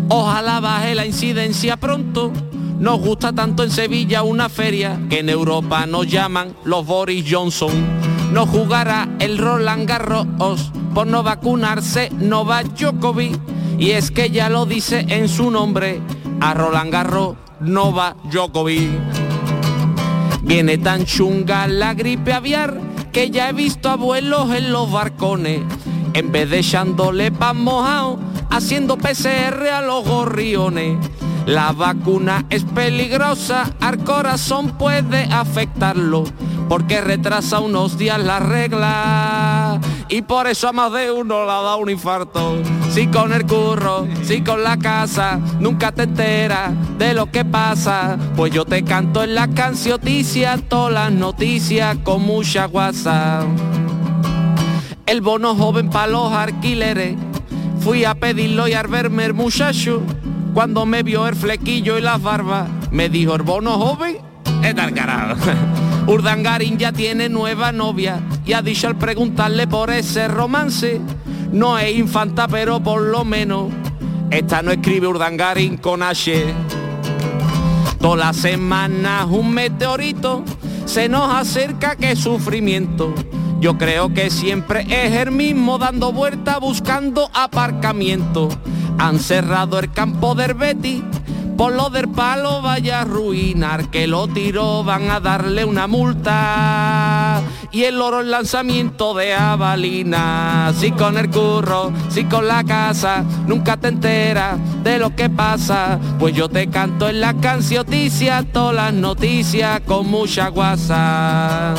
Ojalá baje la incidencia pronto. Nos gusta tanto en Sevilla una feria que en Europa nos llaman los Boris Johnson. No jugará el Roland Garros por no vacunarse Novak Djokovic. Y es que ya lo dice en su nombre, a Roland Garros Novak Djokovic. Viene tan chunga la gripe aviar que ya he visto abuelos en los barcones. En vez de echándole pan mojado, haciendo PCR a los gorriones. La vacuna es peligrosa, al corazón puede afectarlo, porque retrasa unos días la regla. Y por eso a más de uno la da un infarto. Si con el curro, si con la casa, nunca te enteras de lo que pasa. Pues yo te canto en la cancioticia, todas las noticias con mucha guasa. El bono joven para los alquileres, fui a pedirlo y al verme el muchacho, cuando me vio el flequillo y las barbas, me dijo el bono joven, es tal carajo. Urdangarín ya tiene nueva novia y ha dicho al preguntarle por ese romance, no es infanta pero por lo menos, esta no escribe Urdangarín con H. Todas las semanas un meteorito se nos acerca que sufrimiento. Yo creo que siempre es el mismo dando vuelta buscando aparcamiento. Han cerrado el campo del Betty, por lo del palo vaya a arruinar, que lo tiró van a darle una multa. Y el oro el lanzamiento de avalina, si con el curro, si con la casa, nunca te enteras de lo que pasa. Pues yo te canto en la cancioticia, todas las noticias con mucha guasa.